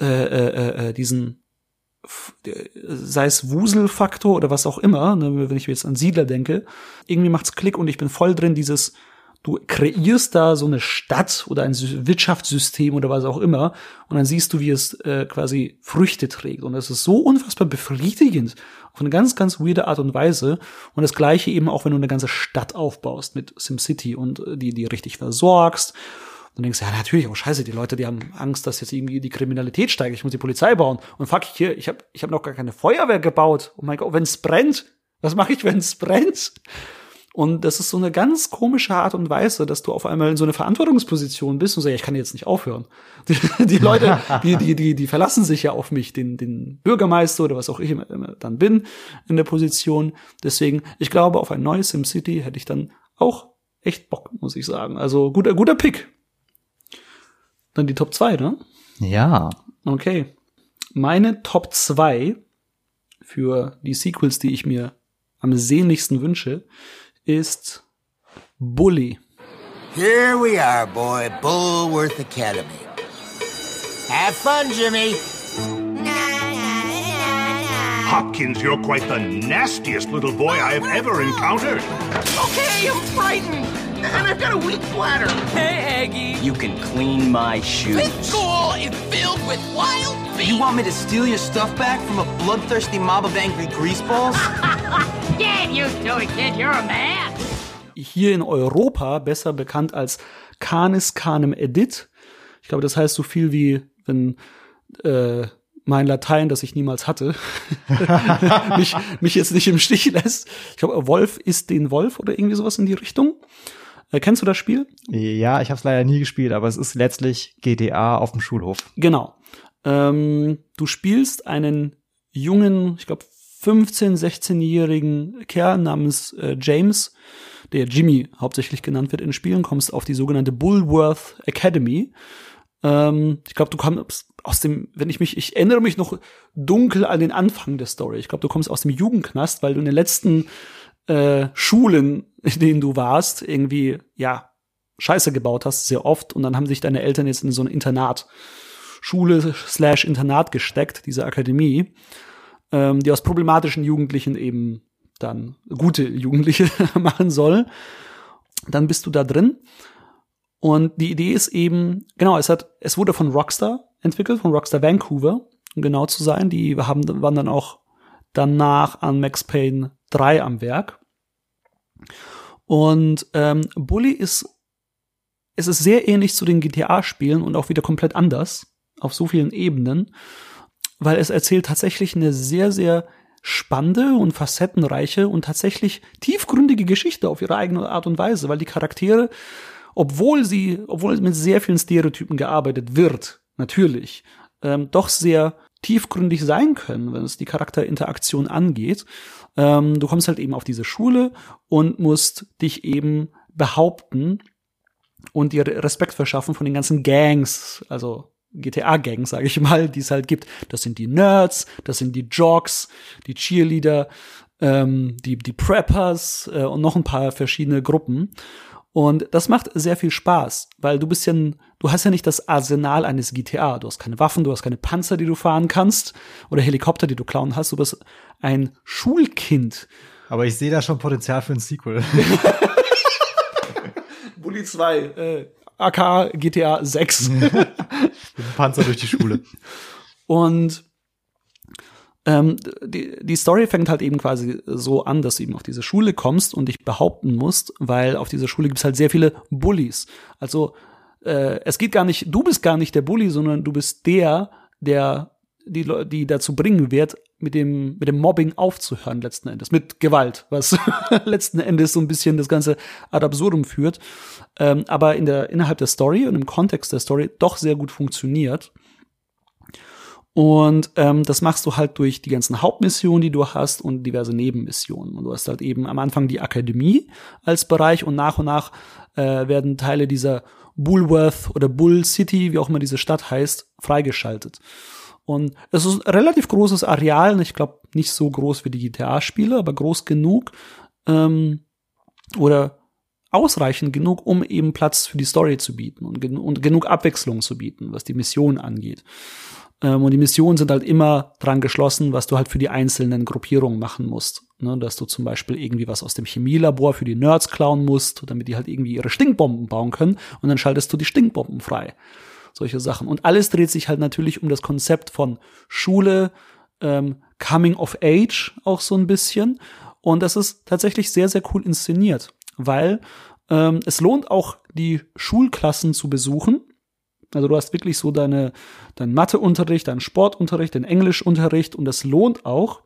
äh, äh, äh, äh diesen, sei es Wuselfaktor oder was auch immer, ne, wenn ich jetzt an Siedler denke, irgendwie macht's Klick und ich bin voll drin, dieses, du kreierst da so eine Stadt oder ein Wirtschaftssystem oder was auch immer und dann siehst du, wie es äh, quasi Früchte trägt. Und das ist so unfassbar befriedigend auf eine ganz, ganz weirde Art und Weise. Und das gleiche eben auch, wenn du eine ganze Stadt aufbaust mit SimCity und äh, die, die richtig versorgst. Und denkst, ja, natürlich, oh scheiße, die Leute, die haben Angst, dass jetzt irgendwie die Kriminalität steigt. Ich muss die Polizei bauen. Und fuck, hier, ich habe ich hab noch gar keine Feuerwehr gebaut. Oh mein Gott, wenn es brennt, was mache ich, wenn es brennt? Und das ist so eine ganz komische Art und Weise, dass du auf einmal in so eine Verantwortungsposition bist und sagst, ja, ich kann jetzt nicht aufhören. [laughs] Die, die Leute, die, die, die, die verlassen sich ja auf mich, den, den Bürgermeister oder was auch ich immer, immer dann bin in der Position. Deswegen, ich glaube, auf ein neues SimCity hätte ich dann auch echt Bock, muss ich sagen. Also guter, guter Pick. Dann die Top 2, ne? Ja. Okay. Meine Top 2 für die Sequels, die ich mir am sehnlichsten wünsche, ist Bully. Here we are, boy. Bullworth Academy. Have fun, Jimmy. Hopkins, you're quite the nastiest little boy I have ever encountered. Okay, I'm frightened. And I've got a weak bladder. Hey, Aggie. You can clean my shoes. This school is filled with wild beasts. You want me to steal your stuff back from a bloodthirsty mob of angry greaseballs? Get [laughs] used to it, kid. You're a man. Hier in Europa besser bekannt als Canis Canem Edit. Ich glaube, das heißt so viel wie, wenn äh, mein Latein, das ich niemals hatte, [laughs] mich, mich jetzt nicht im Stich lässt. Ich glaube, Wolf ist den Wolf oder irgendwie sowas in die Richtung. Äh, kennst du das Spiel? Ja, ich habe es leider nie gespielt, aber es ist letztlich GTA auf dem Schulhof. Genau. Ähm, du spielst einen jungen, ich glaube 15, 16-jährigen Kerl namens äh, James, der Jimmy hauptsächlich genannt wird in Spielen, kommst auf die sogenannte Bullworth Academy. Ähm, ich glaube, du kommst aus dem, wenn ich mich, ich erinnere mich noch dunkel an den Anfang der Story. Ich glaube, du kommst aus dem Jugendknast, weil du in den letzten äh, Schulen, in denen du warst, irgendwie, ja, Scheiße gebaut hast, sehr oft. Und dann haben sich deine Eltern jetzt in so ein Internat, Schule slash Internat gesteckt, diese Akademie ähm, die aus problematischen Jugendlichen eben dann gute Jugendliche [laughs] machen soll. Dann bist du da drin. Und die Idee ist eben, genau, es hat, es wurde von Rockstar entwickelt, von Rockstar Vancouver, um genau zu sein. Die haben, waren dann auch danach an Max Payne 3 am Werk. Und ähm, Bully ist, es ist sehr ähnlich zu den GTA-Spielen und auch wieder komplett anders auf so vielen Ebenen weil es erzählt tatsächlich eine sehr, sehr spannende und facettenreiche und tatsächlich tiefgründige Geschichte auf ihre eigene Art und Weise, weil die Charaktere, obwohl sie, obwohl mit sehr vielen Stereotypen gearbeitet wird, natürlich, ähm, doch sehr tiefgründig sein können, wenn es die Charakterinteraktion angeht. Ähm, du kommst halt eben auf diese Schule und musst dich eben behaupten und dir Respekt verschaffen von den ganzen Gangs, also GTA-Gang, sage ich mal, die es halt gibt. Das sind die Nerds, das sind die Jocks, die Cheerleader, ähm, die, die Preppers äh, und noch ein paar verschiedene Gruppen. Und das macht sehr viel Spaß, weil du bist ja, du hast ja nicht das Arsenal eines GTA. Du hast keine Waffen, du hast keine Panzer, die du fahren kannst oder Helikopter, die du klauen hast. Du bist ein Schulkind. Aber ich sehe da schon Potenzial für ein Sequel. [laughs] Bully 2, äh, AK GTA 6. Panzer durch die Schule. Und ähm, die, die Story fängt halt eben quasi so an, dass du eben auf diese Schule kommst und dich behaupten musst, weil auf dieser Schule gibt es halt sehr viele Bullies. Also äh, es geht gar nicht, du bist gar nicht der Bully, sondern du bist der, der die, die dazu bringen wird, mit dem, mit dem Mobbing aufzuhören letzten Endes, mit Gewalt, was [laughs] letzten Endes so ein bisschen das Ganze ad absurdum führt, ähm, aber in der, innerhalb der Story und im Kontext der Story doch sehr gut funktioniert. Und ähm, das machst du halt durch die ganzen Hauptmissionen, die du hast und diverse Nebenmissionen. Und du hast halt eben am Anfang die Akademie als Bereich und nach und nach äh, werden Teile dieser Bullworth oder Bull City, wie auch immer diese Stadt heißt, freigeschaltet. Und es ist ein relativ großes Areal, ich glaube nicht so groß wie die GTA-Spiele, aber groß genug ähm, oder ausreichend genug, um eben Platz für die Story zu bieten und, gen und genug Abwechslung zu bieten, was die Mission angeht. Ähm, und die Missionen sind halt immer dran geschlossen, was du halt für die einzelnen Gruppierungen machen musst. Ne, dass du zum Beispiel irgendwie was aus dem Chemielabor für die Nerds klauen musst, damit die halt irgendwie ihre Stinkbomben bauen können und dann schaltest du die Stinkbomben frei. Solche Sachen. Und alles dreht sich halt natürlich um das Konzept von Schule, ähm, Coming of Age auch so ein bisschen. Und das ist tatsächlich sehr, sehr cool inszeniert, weil ähm, es lohnt auch, die Schulklassen zu besuchen. Also du hast wirklich so deine, deinen Matheunterricht, deinen Sportunterricht, den Englischunterricht und das lohnt auch,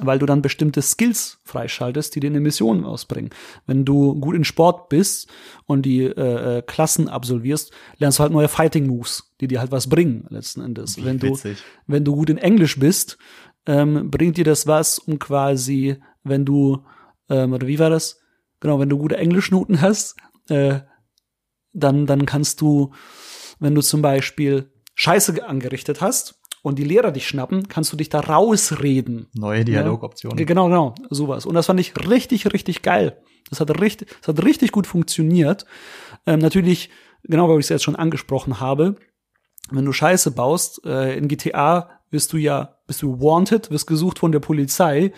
weil du dann bestimmte Skills freischaltest, die dir eine Mission ausbringen. Wenn du gut in Sport bist und die äh, äh, Klassen absolvierst, lernst du halt neue Fighting Moves, die dir halt was bringen letzten Endes. Wenn du witzig. wenn du gut in Englisch bist, ähm, bringt dir das was, um quasi, wenn du ähm, oder wie war das? Genau, wenn du gute Englischnoten hast, äh, dann dann kannst du, wenn du zum Beispiel Scheiße angerichtet hast und die Lehrer dich schnappen, kannst du dich da rausreden. Neue Dialogoptionen. Ja, genau, genau, sowas. Und das fand ich richtig, richtig geil. Das hat richtig, das hat richtig gut funktioniert. Ähm, natürlich, genau, weil ich es jetzt schon angesprochen habe, wenn du Scheiße baust, äh, in GTA wirst du ja, bist du wanted, wirst gesucht von der Polizei.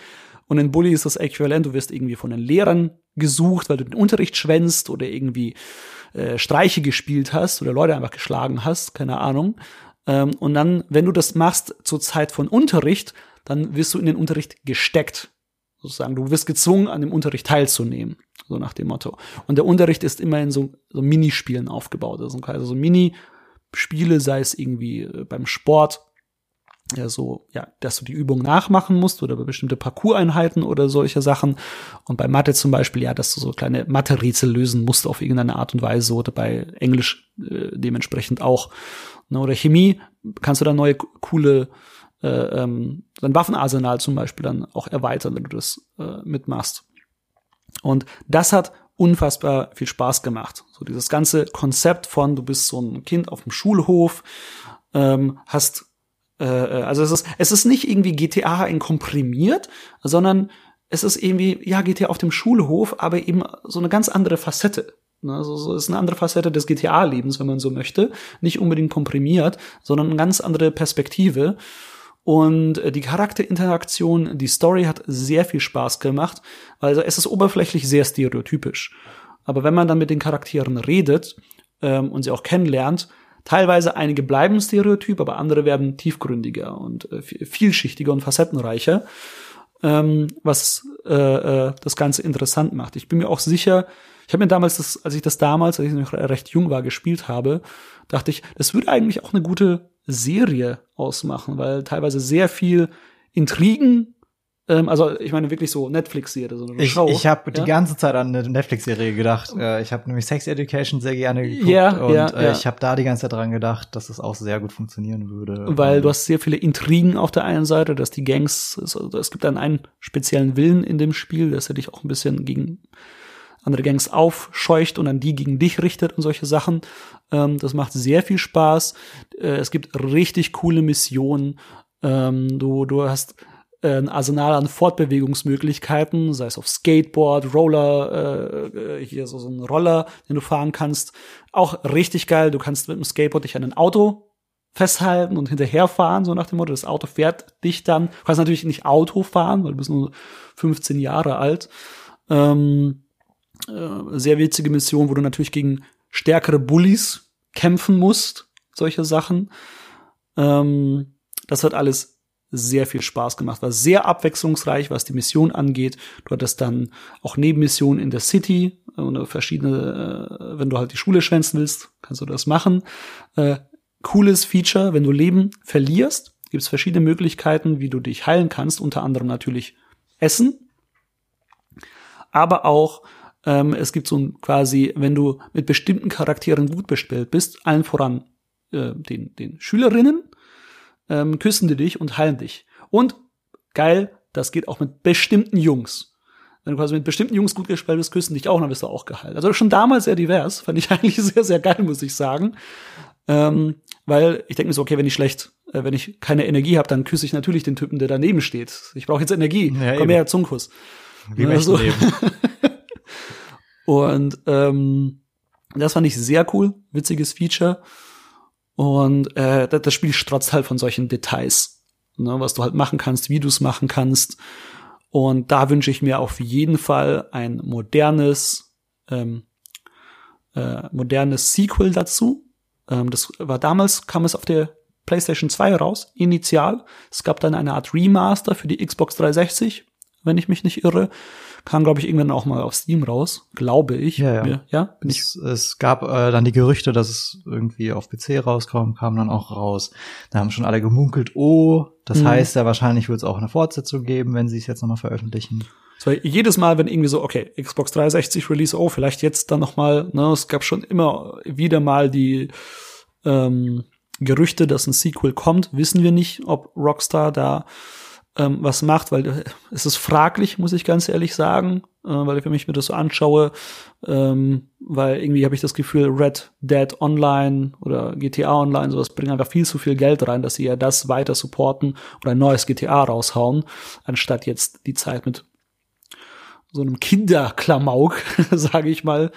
Und in Bully ist das äquivalent, du wirst irgendwie von den Lehrern gesucht, weil du den Unterricht schwänzt oder irgendwie äh, Streiche gespielt hast oder Leute einfach geschlagen hast, keine Ahnung. Ähm, und dann, wenn du das machst zur Zeit von Unterricht, dann wirst du in den Unterricht gesteckt. Sozusagen, du wirst gezwungen, an dem Unterricht teilzunehmen. So nach dem Motto. Und der Unterricht ist immer in so, so Minispielen aufgebaut. Also, so Minispiele, sei es irgendwie äh, beim Sport, ja, so, ja, dass du die Übung nachmachen musst oder bestimmte Parcours-Einheiten oder solche Sachen. Und bei Mathe zum Beispiel, ja, dass du so kleine Mathe-Rätsel lösen musst auf irgendeine Art und Weise oder bei Englisch äh, dementsprechend auch. Ne, oder Chemie kannst du dann neue coole äh, ähm, dein Waffenarsenal zum Beispiel dann auch erweitern, wenn du das äh, mitmachst. Und das hat unfassbar viel Spaß gemacht. So dieses ganze Konzept von, du bist so ein Kind auf dem Schulhof, ähm, hast äh, also es ist, es ist nicht irgendwie GTA in komprimiert, sondern es ist irgendwie, ja, GTA auf dem Schulhof, aber eben so eine ganz andere Facette. Ne, Also so ist eine andere Facette des GTA-Lebens, wenn man so möchte. Nicht unbedingt komprimiert, sondern eine ganz andere Perspektive. Und äh, die Charakterinteraktion, die Story hat sehr viel Spaß gemacht. Also es ist oberflächlich sehr stereotypisch. Aber wenn man dann mit den Charakteren redet ähm, und sie auch kennenlernt, teilweise einige bleiben stereotyp, aber andere werden tiefgründiger und äh, vielschichtiger und facettenreicher, ähm, was äh, äh, das Ganze interessant macht. Ich bin mir auch sicher, ich habe mir damals, das, als ich das damals, als ich noch recht jung war, gespielt habe, dachte ich, das würde eigentlich auch eine gute Serie ausmachen, weil teilweise sehr viel Intrigen, ähm, also ich meine wirklich so Netflix-Serie, so eine Ich, Show. ich habe ja? die ganze Zeit an eine Netflix-Serie gedacht. Äh, ich habe nämlich Sex Education sehr gerne geguckt Ja, und ja, äh, ich habe da die ganze Zeit dran gedacht, dass es auch sehr gut funktionieren würde. weil Ähm, du hast sehr viele Intrigen auf der einen Seite, dass die Gangs, es, also es gibt dann einen speziellen Willen in dem Spiel, dass er dich auch ein bisschen gegen andere Gangs aufscheucht und dann die gegen dich richtet und solche Sachen. Ähm, das macht sehr viel Spaß. Äh, es gibt richtig coole Missionen. Ähm, du, du hast ein Arsenal an Fortbewegungsmöglichkeiten, sei es auf Skateboard, Roller, äh, äh, hier so, so ein Roller, den du fahren kannst. Auch richtig geil. Du kannst mit dem Skateboard dich an ein Auto festhalten und hinterherfahren, so nach dem Motto, das Auto fährt dich dann. Du kannst natürlich nicht Auto fahren, weil du bist nur 15 Jahre alt. Ähm, äh, sehr witzige Mission, wo du natürlich gegen stärkere Bullies kämpfen musst, solche Sachen. Ähm, das hat alles sehr viel Spaß gemacht, war sehr abwechslungsreich, was die Mission angeht. Du hattest dann auch Nebenmissionen in der City äh, und verschiedene, äh, wenn du halt die Schule schwänzen willst, kannst du das machen. Äh, cooles Feature, wenn du Leben verlierst gibt es verschiedene Möglichkeiten, wie du dich heilen kannst, unter anderem natürlich Essen, aber auch ähm, es gibt so ein quasi, wenn du mit bestimmten Charakteren gut bestellt bist, allen voran äh, den, den Schülerinnen, ähm, küssen die dich und heilen dich. Und geil, das geht auch mit bestimmten Jungs. Wenn du quasi mit bestimmten Jungs gut gespielt bist, küssen dich auch, dann wirst du auch geheilt. Also schon damals sehr divers, fand ich [laughs] eigentlich sehr, sehr geil, muss ich sagen. Ähm, weil ich denke mir so, okay, wenn ich schlecht, äh, wenn ich keine Energie habe, dann küsse ich natürlich den Typen, der daneben steht. Ich brauche jetzt Energie. Ja, Komm eben. her, Zungenkuss. Wie Also- Leben. [laughs] Und ähm, das fand ich sehr cool, witziges Feature. Und äh, das, Spiel strotzt halt von solchen Details, ne, was du halt machen kannst, wie du es machen kannst. Und da wünsche ich mir auf jeden Fall ein modernes, ähm, äh, modernes Sequel dazu. Ähm, das war damals, kam es auf der PlayStation 2 raus, initial. Es gab dann eine Art Remaster für die Xbox 360, wenn ich mich nicht irre. Kam, glaube ich, irgendwann auch mal auf Steam raus, glaube ich. Ja, ja. Ja Es, es gab äh, dann die Gerüchte, dass es irgendwie auf PC rauskommt, kam dann auch raus. Da haben schon alle gemunkelt, oh, das Mhm. heißt ja wahrscheinlich wird es auch eine Fortsetzung geben, wenn sie es jetzt nochmal veröffentlichen. War jedes Mal, wenn irgendwie so, okay, Xbox 360 Release, oh, vielleicht jetzt dann noch mal, ne, es gab schon immer wieder mal die ähm, Gerüchte, dass ein Sequel kommt. Wissen wir nicht, ob Rockstar da ähm, was macht, weil äh, es ist fraglich, muss ich ganz ehrlich sagen, äh, weil ich, wenn ich mir das so anschaue, ähm, weil irgendwie habe ich das Gefühl, Red Dead Online oder GTA Online, sowas bringen einfach viel zu viel Geld rein, dass sie ja das weiter supporten oder ein neues GTA raushauen, anstatt jetzt die Zeit mit so einem Kinderklamauk, [laughs] sage ich mal,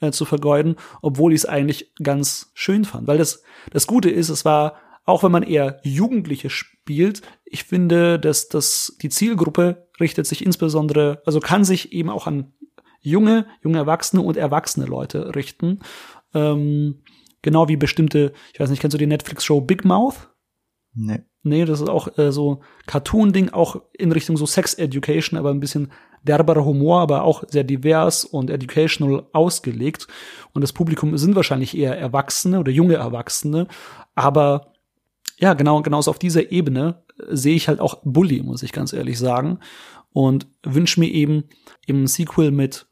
äh, zu vergeuden, obwohl ich es eigentlich ganz schön fand. Weil das, das Gute ist, es war, auch wenn man eher Jugendliche spielt, ich finde, dass das, die Zielgruppe richtet sich insbesondere, also kann sich eben auch an junge, junge Erwachsene und erwachsene Leute richten. Ähm, genau wie bestimmte, ich weiß nicht, kennst du die Netflix-Show Big Mouth? Nee. Nee, das ist auch äh, so Cartoon-Ding, auch in Richtung so Sex Education, aber ein bisschen derberer Humor, aber auch sehr divers und educational ausgelegt. Und das Publikum sind wahrscheinlich eher Erwachsene oder junge Erwachsene. Aber ja, genau, genauso auf dieser Ebene sehe ich halt auch Bully, muss ich ganz ehrlich sagen. Und wünsche mir eben im Sequel mit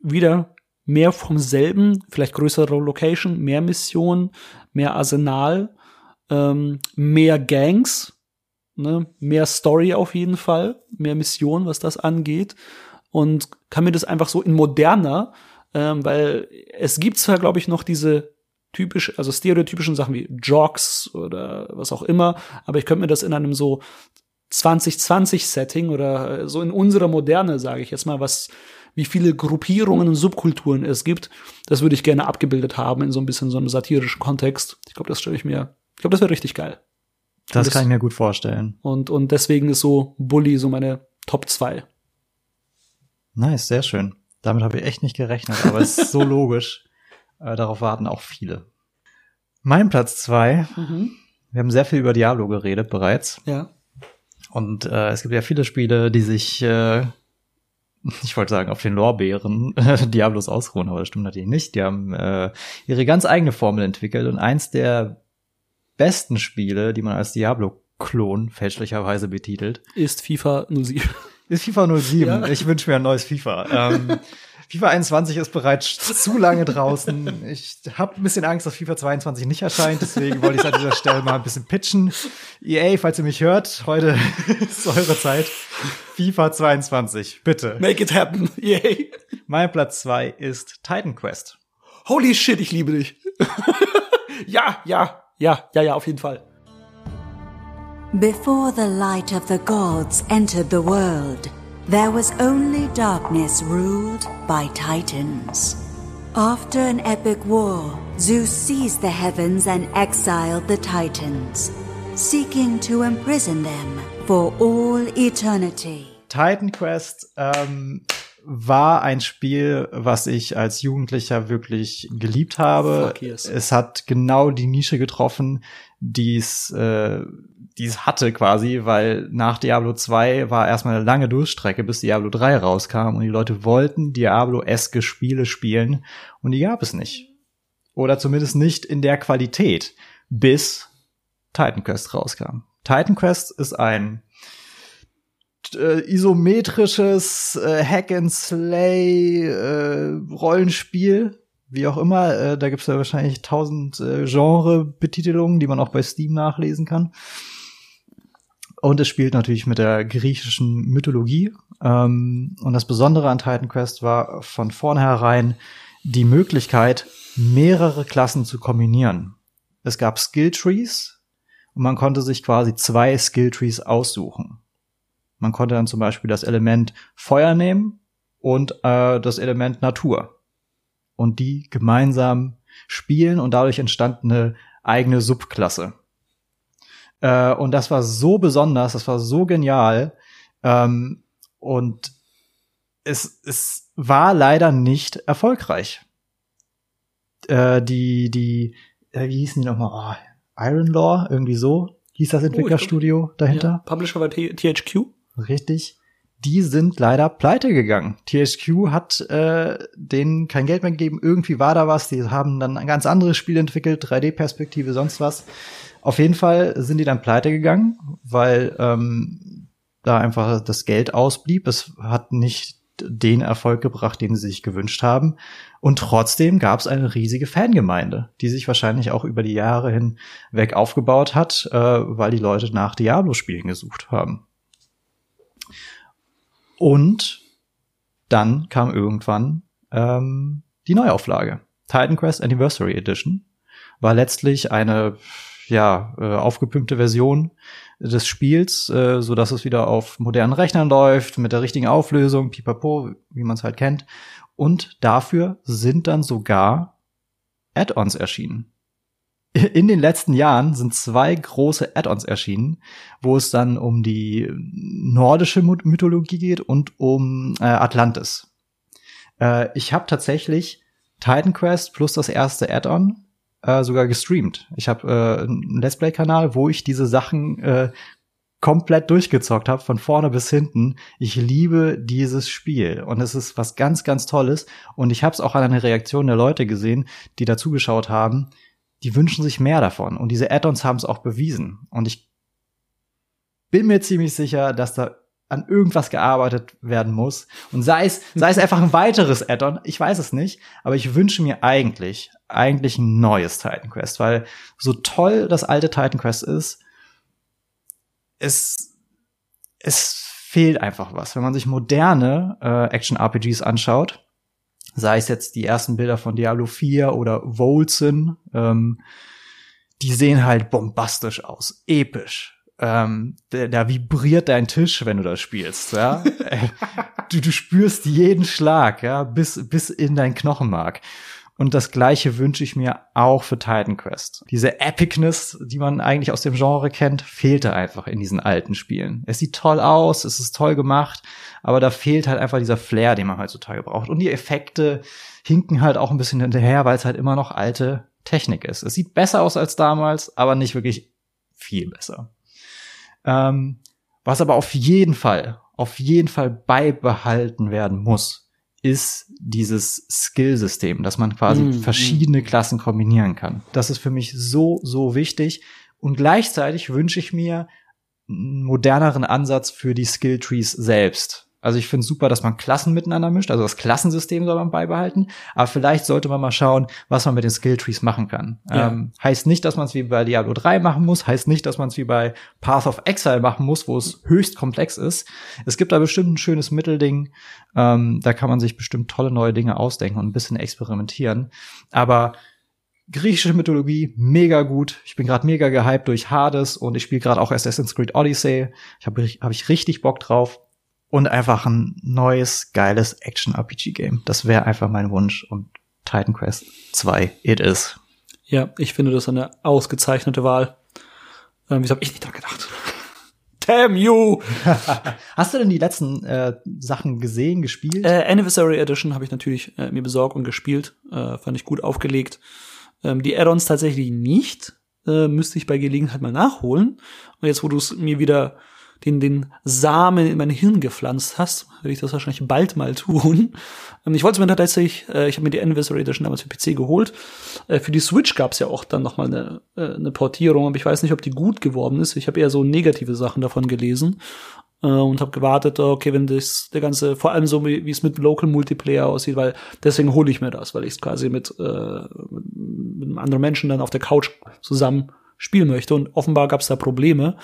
wieder mehr vom selben, vielleicht größere Location, mehr Missionen, mehr Arsenal, ähm, mehr Gangs, ne, mehr Story auf jeden Fall, mehr Mission, was das angeht. Und kann mir das einfach so in moderner, ähm, weil es gibt zwar, glaube ich, noch diese typisch, also stereotypischen Sachen wie Jogs oder was auch immer, aber ich könnte mir das in einem so 2020-Setting oder äh, so in unserer Moderne, sage ich jetzt mal, was wie viele Gruppierungen und Subkulturen es gibt, das würde ich gerne abgebildet haben in so ein bisschen so einem satirischen Kontext. Ich glaube, das stelle ich mir, ich glaube, das wäre richtig geil. Das, Das- kann ich mir gut vorstellen. Und, und deswegen ist so Bully so meine Top 2. Nice, sehr schön. Damit habe ich echt nicht gerechnet, aber es ist so [laughs] logisch. Äh, darauf warten auch viele. Mein Platz zwei. Wir haben sehr viel über Diablo geredet bereits. Ja. Und äh, es gibt ja viele Spiele, die sich, äh, ich wollte sagen, auf den Lorbeeren äh, Diablos ausruhen, aber das stimmt natürlich nicht. Die haben äh, ihre ganz eigene Formel entwickelt und eins der besten Spiele, die man als Diablo-Klon fälschlicherweise betitelt, Ist FIFA 07. ist FIFA 07. Ja. Ich wünsche mir ein neues FIFA. Ähm, [laughs] FIFA 21 ist bereits zu lange draußen. Ich habe ein bisschen Angst, dass FIFA 22 nicht erscheint. Deswegen wollte ich es an dieser Stelle mal ein bisschen pitchen. EA, falls ihr mich hört, heute [laughs] ist eure Zeit. FIFA 22, bitte. Make it happen. Yay. Mein Platz zwei ist Titan Quest. Holy shit, ich liebe dich. [laughs] ja, ja, ja, ja, ja, auf jeden Fall. Before the light of the gods entered the world, there was only darkness ruled by titans. After an epic war, Zeus seized the heavens and exiled the titans, seeking to imprison them for all eternity. Titan Quest ähm, war ein Spiel, was ich als Jugendlicher wirklich geliebt habe. Fuck yes. Es hat genau die Nische getroffen, die es äh, die es hatte quasi, weil nach Diablo 2 war erstmal eine lange Durchstrecke, bis Diablo 3 rauskam und die Leute wollten Diablo-eske Spiele spielen und die gab es nicht. Oder zumindest nicht in der Qualität, bis Titan Quest rauskam. Titan Quest ist ein äh, isometrisches äh, Hack and Slay äh, Rollenspiel, wie auch immer. Äh, da gibt's ja wahrscheinlich tausend äh, Genre-Betitelungen, die man auch bei Steam nachlesen kann. Und es spielt natürlich mit der griechischen Mythologie. Ähm, und das Besondere an Titan Quest war von vornherein die Möglichkeit, mehrere Klassen zu kombinieren. Es gab Skill Trees und man konnte sich quasi zwei Skill Trees aussuchen. Man konnte dann zum Beispiel das Element Feuer nehmen und äh, das Element Natur und die gemeinsam spielen und dadurch entstand eine eigene Subklasse. Äh, und das war so besonders, das war so genial. Ähm, und es, es war leider nicht erfolgreich. Äh, die, die, äh, wie hießen die nochmal? Oh, Iron Law, irgendwie so hieß das Entwicklerstudio oh, dahinter. Ja, Publisher war THQ. Richtig. Die sind leider pleite gegangen. THQ hat äh, denen kein Geld mehr gegeben. Irgendwie war da was. Die haben dann ein ganz anderes Spiel entwickelt, 3D-Perspektive, sonst was. Auf jeden Fall sind die dann pleite gegangen, weil ähm, da einfach das Geld ausblieb. Es hat nicht den Erfolg gebracht, den sie sich gewünscht haben. Und trotzdem gab es eine riesige Fangemeinde, die sich wahrscheinlich auch über die Jahre hinweg aufgebaut hat, äh, weil die Leute nach Diablo-Spielen gesucht haben. Und dann kam irgendwann ähm, die Neuauflage. Titan Quest Anniversary Edition war letztlich eine ja, äh, aufgepimpte Version des Spiels, äh, so dass es wieder auf modernen Rechnern läuft, mit der richtigen Auflösung, pipapo, wie man es halt kennt. Und dafür sind dann sogar Add-ons erschienen. In den letzten Jahren sind zwei große Add-ons erschienen, wo es dann um die nordische Mythologie geht und um äh, Atlantis. Äh, ich habe tatsächlich Titan Quest plus das erste Add-on äh, sogar gestreamt. Ich habe äh, einen Let's Play-Kanal, wo ich diese Sachen äh, komplett durchgezockt habe, von vorne bis hinten. Ich liebe dieses Spiel und es ist was ganz, ganz Tolles. Und ich habe es auch an einer Reaktion der Leute gesehen, die da zugeschaut haben. Die wünschen sich mehr davon. Und diese Add-ons haben es auch bewiesen. Und ich bin mir ziemlich sicher, dass da an irgendwas gearbeitet werden muss. Und sei es, sei es einfach ein weiteres Add-on, ich weiß es nicht, aber ich wünsche mir eigentlich, eigentlich ein neues Titan Quest, weil so toll das alte Titan Quest ist, es, es fehlt einfach was. Wenn man sich moderne äh, Action-RPGs anschaut, sei es jetzt die ersten Bilder von Diablo 4 oder Volson, ähm, die sehen halt bombastisch aus, episch ähm, da, da vibriert dein Tisch, wenn du das spielst, ja. [laughs] du, du spürst jeden Schlag, ja, bis, bis in dein Knochenmark. Und das gleiche wünsche ich mir auch für Titan Quest. Diese Epicness, die man eigentlich aus dem Genre kennt, fehlte einfach in diesen alten Spielen. Es sieht toll aus, es ist toll gemacht, aber da fehlt halt einfach dieser Flair, den man heutzutage braucht. Und die Effekte hinken halt auch ein bisschen hinterher, weil es halt immer noch alte Technik ist. Es sieht besser aus als damals, aber nicht wirklich viel besser. Ähm, was aber auf jeden Fall, auf jeden Fall beibehalten werden muss, ist dieses Skill-System, dass man quasi mm, verschiedene mm. Klassen kombinieren kann. Das ist für mich so, so wichtig. Und gleichzeitig wünsche ich mir einen moderneren Ansatz für die Skill-Trees selbst. Also ich finde es super, dass man Klassen miteinander mischt. Also das Klassensystem soll man beibehalten. Aber vielleicht sollte man mal schauen, was man mit den Skilltrees machen kann. Ja. Ähm, heißt nicht, dass man es wie bei Diablo 3 machen muss. Heißt nicht, dass man es wie bei Path of Exile machen muss, wo es höchst komplex ist. Es gibt da bestimmt ein schönes Mittelding. Ähm, da kann man sich bestimmt tolle neue Dinge ausdenken und ein bisschen experimentieren. Aber griechische Mythologie mega gut. Ich bin gerade mega gehypt durch Hades und ich spiele gerade auch Assassin's Creed Odyssey. Ich habe hab ich richtig Bock drauf und einfach ein neues, geiles Action-RPG-Game. Das wäre einfach mein Wunsch und Titan Quest 2, it is. Ja, ich finde das eine ausgezeichnete Wahl. Ähm, wieso habe ich nicht dran gedacht? [laughs] Damn you! [laughs] Hast du denn die letzten äh, Sachen gesehen, gespielt? Äh, Anniversary Edition habe ich natürlich äh, mir besorgt und gespielt. Äh, fand ich gut aufgelegt. Ähm, die Add-ons tatsächlich nicht. Äh, müsste ich bei Gelegenheit mal nachholen. Und jetzt, wo du es mir wieder den, den Samen in mein Hirn gepflanzt hast, werde ich das wahrscheinlich bald mal tun. Ähm, ich wollte mir tatsächlich, äh, ich habe mir die Anniversary Edition damals für PC geholt. Äh, für die Switch gab es ja auch dann noch mal eine, äh, eine Portierung, aber ich weiß nicht, ob die gut geworden ist. Ich habe eher so negative Sachen davon gelesen und habe gewartet, okay, wenn das der ganze, vor allem so wie, es mit Local Multiplayer aussieht, weil deswegen hole ich mir das, weil ich es quasi mit, äh, mit, mit anderen Menschen dann auf der Couch zusammen spielen möchte. Und offenbar gab es da Probleme.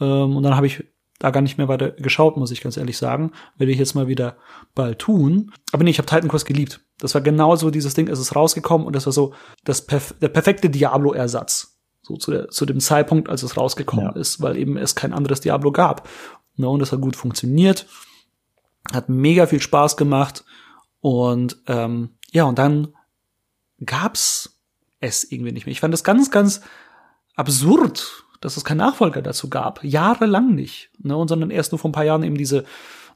Ähm, und dann habe ich da gar nicht mehr weiter geschaut, muss ich ganz ehrlich sagen. Werde ich jetzt mal wieder bald tun. Aber nee, ich habe Titan Quest geliebt. Das war genauso dieses Ding, es ist rausgekommen und das war so das perf der perfekte Diablo-Ersatz. So zu, der, zu dem Zeitpunkt, als es rausgekommen ja. ist, weil eben es kein anderes Diablo gab. Ne, und das hat gut funktioniert. Hat mega viel Spaß gemacht. Und ähm, ja, und dann gab's es irgendwie nicht mehr. Ich fand das ganz, ganz absurd, dass es keinen Nachfolger dazu gab. Jahrelang nicht. Ne? Und sondern erst nur vor ein paar Jahren eben diese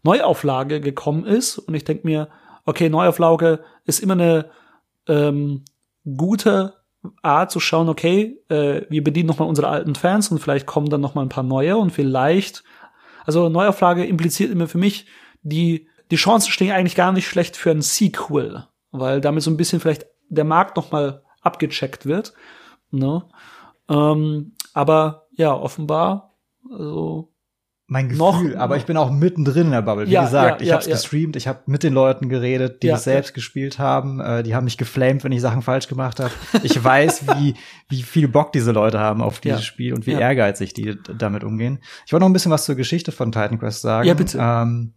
Neuauflage gekommen ist. Und ich denke mir, okay, Neuauflage ist immer eine ähm, gute Art zu schauen, okay, äh, wir bedienen nochmal unsere alten Fans und vielleicht kommen dann nochmal ein paar neue und vielleicht, also Neuauflage impliziert immer für mich, die, die Chancen stehen eigentlich gar nicht schlecht für ein Sequel, weil damit so ein bisschen vielleicht der Markt nochmal abgecheckt wird. Ne? Ähm, aber ja, offenbar, also mein Gefühl, noch, aber ich bin auch mittendrin in der Bubble. Wie ja, gesagt, ja, ich habe es ja, gestreamt, ich habe mit den Leuten geredet, die es selbst gespielt haben. Äh, die haben mich geflamed, wenn ich Sachen falsch gemacht habe. Ich [laughs] weiß, wie wie viel Bock diese Leute haben auf dieses Spiel und wie ehrgeizig die damit umgehen. Ich wollte noch ein bisschen was zur Geschichte von Titan Quest sagen. Ja, bitte. Ähm,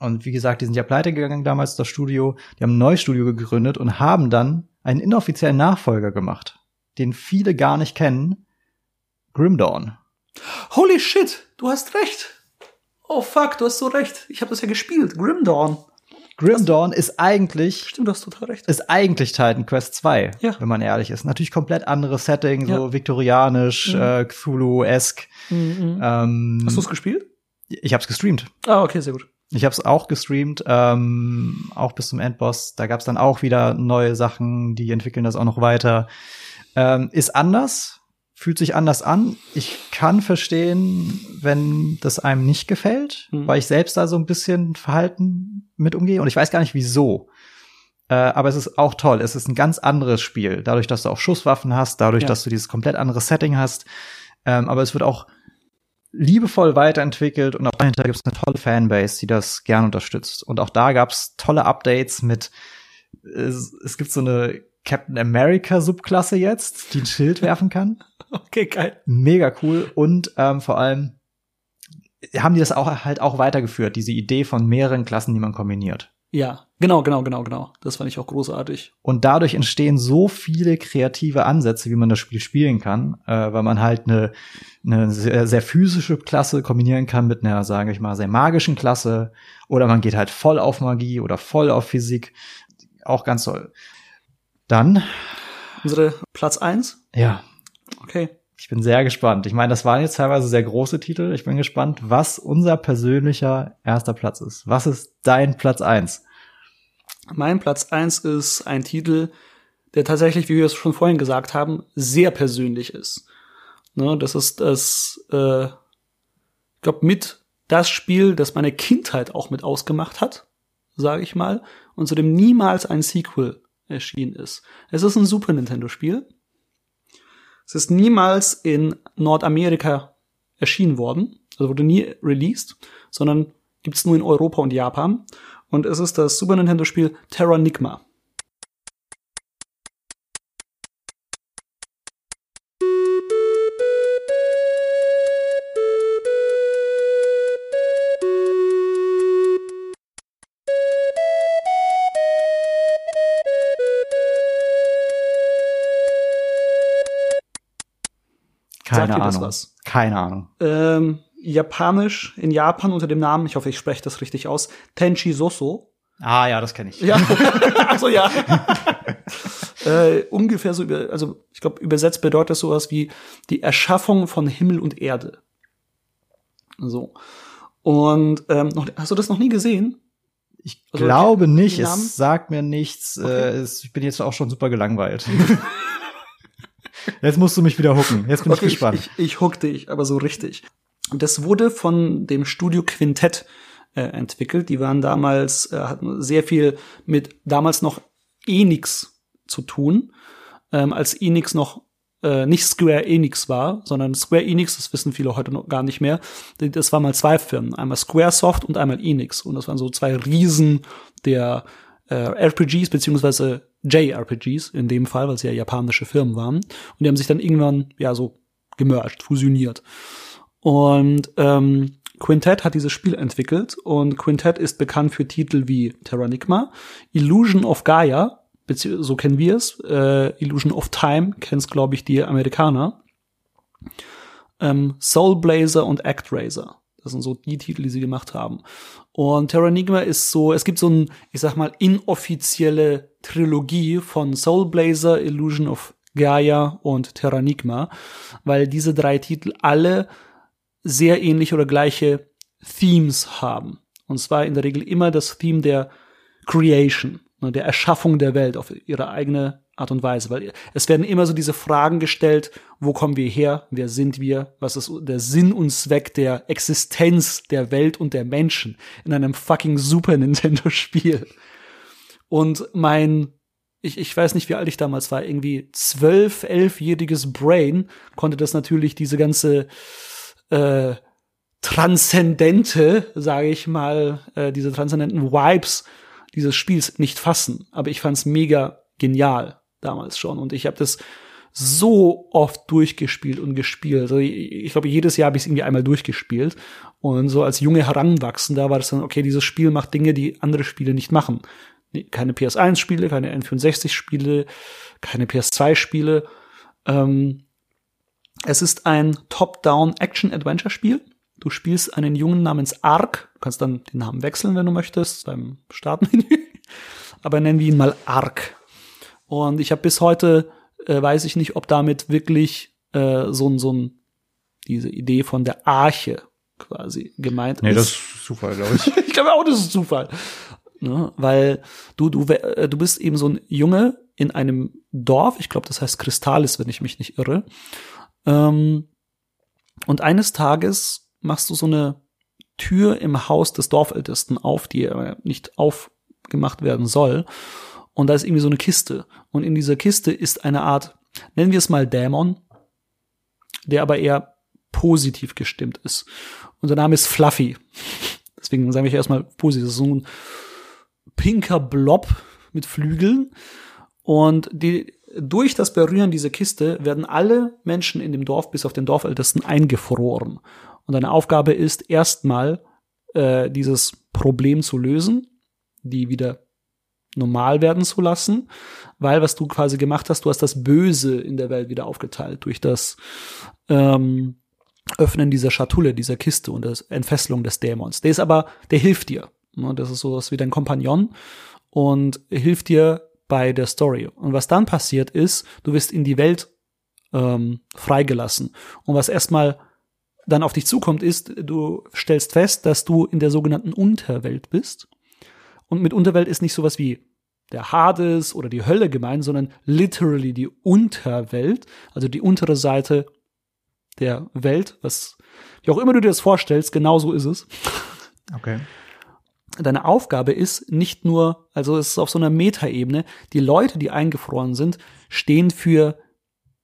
und wie gesagt, die sind ja pleite gegangen damals, das Studio. Die haben ein neues Studio gegründet und haben dann einen inoffiziellen Nachfolger gemacht, den viele gar nicht kennen. Grim Dawn. Holy shit, du hast recht. Oh fuck, du hast so recht. Ich habe das ja gespielt. Grim Dawn. Grim Dawn ist eigentlich. Stimmt, du hast total recht. Ist eigentlich Titan Quest 2, ja. wenn man ehrlich ist. Natürlich komplett anderes Setting, so ja. viktorianisch, mhm. äh, Cthulhu-esque. Mhm. Ähm, hast du es gespielt? Ich habe es gestreamt. Ah, okay, sehr gut. Ich habe es auch gestreamt, ähm, auch bis zum Endboss. Da gab es dann auch wieder neue Sachen, die entwickeln das auch noch weiter. Ähm, ist anders, fühlt sich anders an. Ich kann verstehen, wenn das einem nicht gefällt, mhm. weil ich selbst da so ein bisschen Verhalten mit umgehe und ich weiß gar nicht wieso. Äh, aber es ist auch toll. Es ist ein ganz anderes Spiel. Dadurch, dass du auch Schusswaffen hast, dadurch, ja. dass du dieses komplett andere Setting hast. Ähm, aber es wird auch liebevoll weiterentwickelt und auch dahinter gibt es eine tolle Fanbase, die das gern unterstützt. Und auch da gab es tolle Updates mit es, es gibt so eine Captain America Subklasse jetzt, die ein Schild werfen kann. [laughs] Okay, geil. Mega cool. Und ähm, vor allem haben die das auch halt auch weitergeführt, diese Idee von mehreren Klassen, die man kombiniert. Ja, genau, genau, genau, genau. Das fand ich auch großartig. Und dadurch entstehen so viele kreative Ansätze, wie man das Spiel spielen kann, äh, weil man halt eine, eine sehr, sehr physische Klasse kombinieren kann mit einer, sage ich mal, sehr magischen Klasse. Oder man geht halt voll auf Magie oder voll auf Physik. Auch ganz toll. Dann unsere Platz eins. Ja. Okay. Ich bin sehr gespannt. Ich meine, das waren jetzt teilweise sehr große Titel. Ich bin gespannt, was unser persönlicher erster Platz ist. Was ist dein Platz eins? Mein Platz eins ist ein Titel, der tatsächlich, wie wir es schon vorhin gesagt haben, sehr persönlich ist. Ne, das ist das, äh, ich glaube, mit das Spiel, das meine Kindheit auch mit ausgemacht hat, sage ich mal, und zu dem niemals ein Sequel erschienen ist. Es ist ein Super Nintendo-Spiel. Es ist niemals in Nordamerika erschienen worden, also wurde nie released, sondern gibt's nur in Europa und Japan. Und es ist das Super Nintendo-Spiel Terranigma. Keine Sagt Ahnung. was? Keine Ahnung. Ähm, Japanisch in Japan unter dem Namen, ich hoffe, ich spreche das richtig aus, Tenchi Soso. Ah ja, das kenne ich. Ja, [laughs] [laughs] also ja. [laughs] äh, ungefähr so über, also ich glaube übersetzt bedeutet das sowas wie die Erschaffung von Himmel und Erde. So. Und ähm, noch, hast du das noch nie gesehen? Ich also, glaube nicht. Es sagt mir nichts. Okay. Äh, es, ich bin jetzt auch schon super gelangweilt. Jetzt musst du mich wieder hucken. Jetzt bin okay, ich gespannt. Ich, ich, ich huck dich, aber so richtig. Das wurde von dem Studio Quintett äh, entwickelt. Die waren damals, äh, hatten sehr viel mit damals noch Enix zu tun, ähm, als Enix noch äh, nicht Square Enix war, sondern Square Enix, das wissen viele heute noch gar nicht mehr. Das waren mal zwei Firmen, einmal Squaresoft und einmal Enix. Und das waren so zwei Riesen der äh, RPGs beziehungsweise JRPGs in dem Fall, weil sie ja japanische Firmen waren. Und die haben sich dann irgendwann ja so gemerged, fusioniert. Und ähm, Quintet hat dieses Spiel entwickelt und Quintet ist bekannt für Titel wie Terranigma, Illusion of Gaia, so kennen wir es, äh, Illusion of Time kenn's glaube ich die Amerikaner, ähm, Soul Blazer und Actraiser. Das sind so die Titel, die sie gemacht haben. Und Terranigma ist so, es gibt so ein, ich sag mal, inoffizielle Trilogie von Soul Blazer, Illusion of Gaia und Terranigma, weil diese drei Titel alle sehr ähnliche oder gleiche Themes haben. Und zwar in der Regel immer das Theme der Creation, ne, der Erschaffung der Welt auf ihre eigene Art und Weise, weil es werden immer so diese Fragen gestellt, wo kommen wir her, wer sind wir, was ist der Sinn und Zweck der Existenz der Welt und der Menschen in einem fucking Super Nintendo [laughs] Spiel. Und mein, ich, ich weiß nicht, wie alt ich damals war, irgendwie zwölf, elfjähriges Brain konnte das natürlich diese ganze äh, transzendente, sage ich mal, äh, diese transzendenten Vibes dieses Spiels nicht fassen. Aber ich fand's mega genial damals schon und ich habe das so oft durchgespielt und gespielt. Also ich, ich glaube, jedes Jahr habe ich es irgendwie einmal durchgespielt. Und so als junge Heranwachsender war das dann, okay, dieses Spiel macht Dinge, die andere Spiele nicht machen. Keine PS1-Spiele, keine N64-Spiele, keine PS2-Spiele. Ähm, es ist ein Top-Down-Action-Adventure-Spiel. Du spielst einen Jungen namens Ark. Du kannst dann den Namen wechseln, wenn du möchtest, beim Startmenü. [laughs] Aber nennen wir ihn mal Ark. Und ich habe bis heute, äh, weiß ich nicht, ob damit wirklich äh, so ein, so ein, diese Idee von der Arche quasi gemeint nee, ist. Nee, das ist Zufall, glaube ich. [laughs] ich glaube auch, das ist Zufall. Ne? Weil du, du, äh, du bist eben so ein Junge in einem Dorf, ich glaube, das heißt Kristallis, wenn ich mich nicht irre. Ähm, und eines Tages machst du so eine Tür im Haus des Dorfältesten auf, die nicht aufgemacht werden soll. Und da ist irgendwie so eine Kiste. Und in dieser Kiste ist eine Art, nennen wir es mal Dämon, der aber eher positiv gestimmt ist. Und der Name ist Fluffy. [laughs] Deswegen sage ich erstmal positiv. Das ist so ein pinker Blob mit Flügeln. Und die, durch das Berühren dieser Kiste werden alle Menschen in dem Dorf bis auf den Dorfältesten eingefroren. Und deine Aufgabe ist erstmal äh, dieses Problem zu lösen, die wieder normal werden zu lassen, weil was du quasi gemacht hast, du hast das Böse in der Welt wieder aufgeteilt durch das ähm, Öffnen dieser Schatulle, dieser Kiste und das Entfesselung des Dämons. Der ist aber, der hilft dir. Ne? Das ist sowas wie dein Kompagnon und hilft dir bei der Story. Und was dann passiert ist, du wirst in die Welt ähm, freigelassen. Und was erstmal dann auf dich zukommt, ist, du stellst fest, dass du in der sogenannten Unterwelt bist. Und mit Unterwelt ist nicht sowas wie der Hades oder die Hölle gemeint, sondern literally die Unterwelt, also die untere Seite der Welt, was, wie auch immer du dir das vorstellst, genau so ist es. Okay deine Aufgabe ist nicht nur, also es ist auf so einer Metaebene, die Leute, die eingefroren sind, stehen für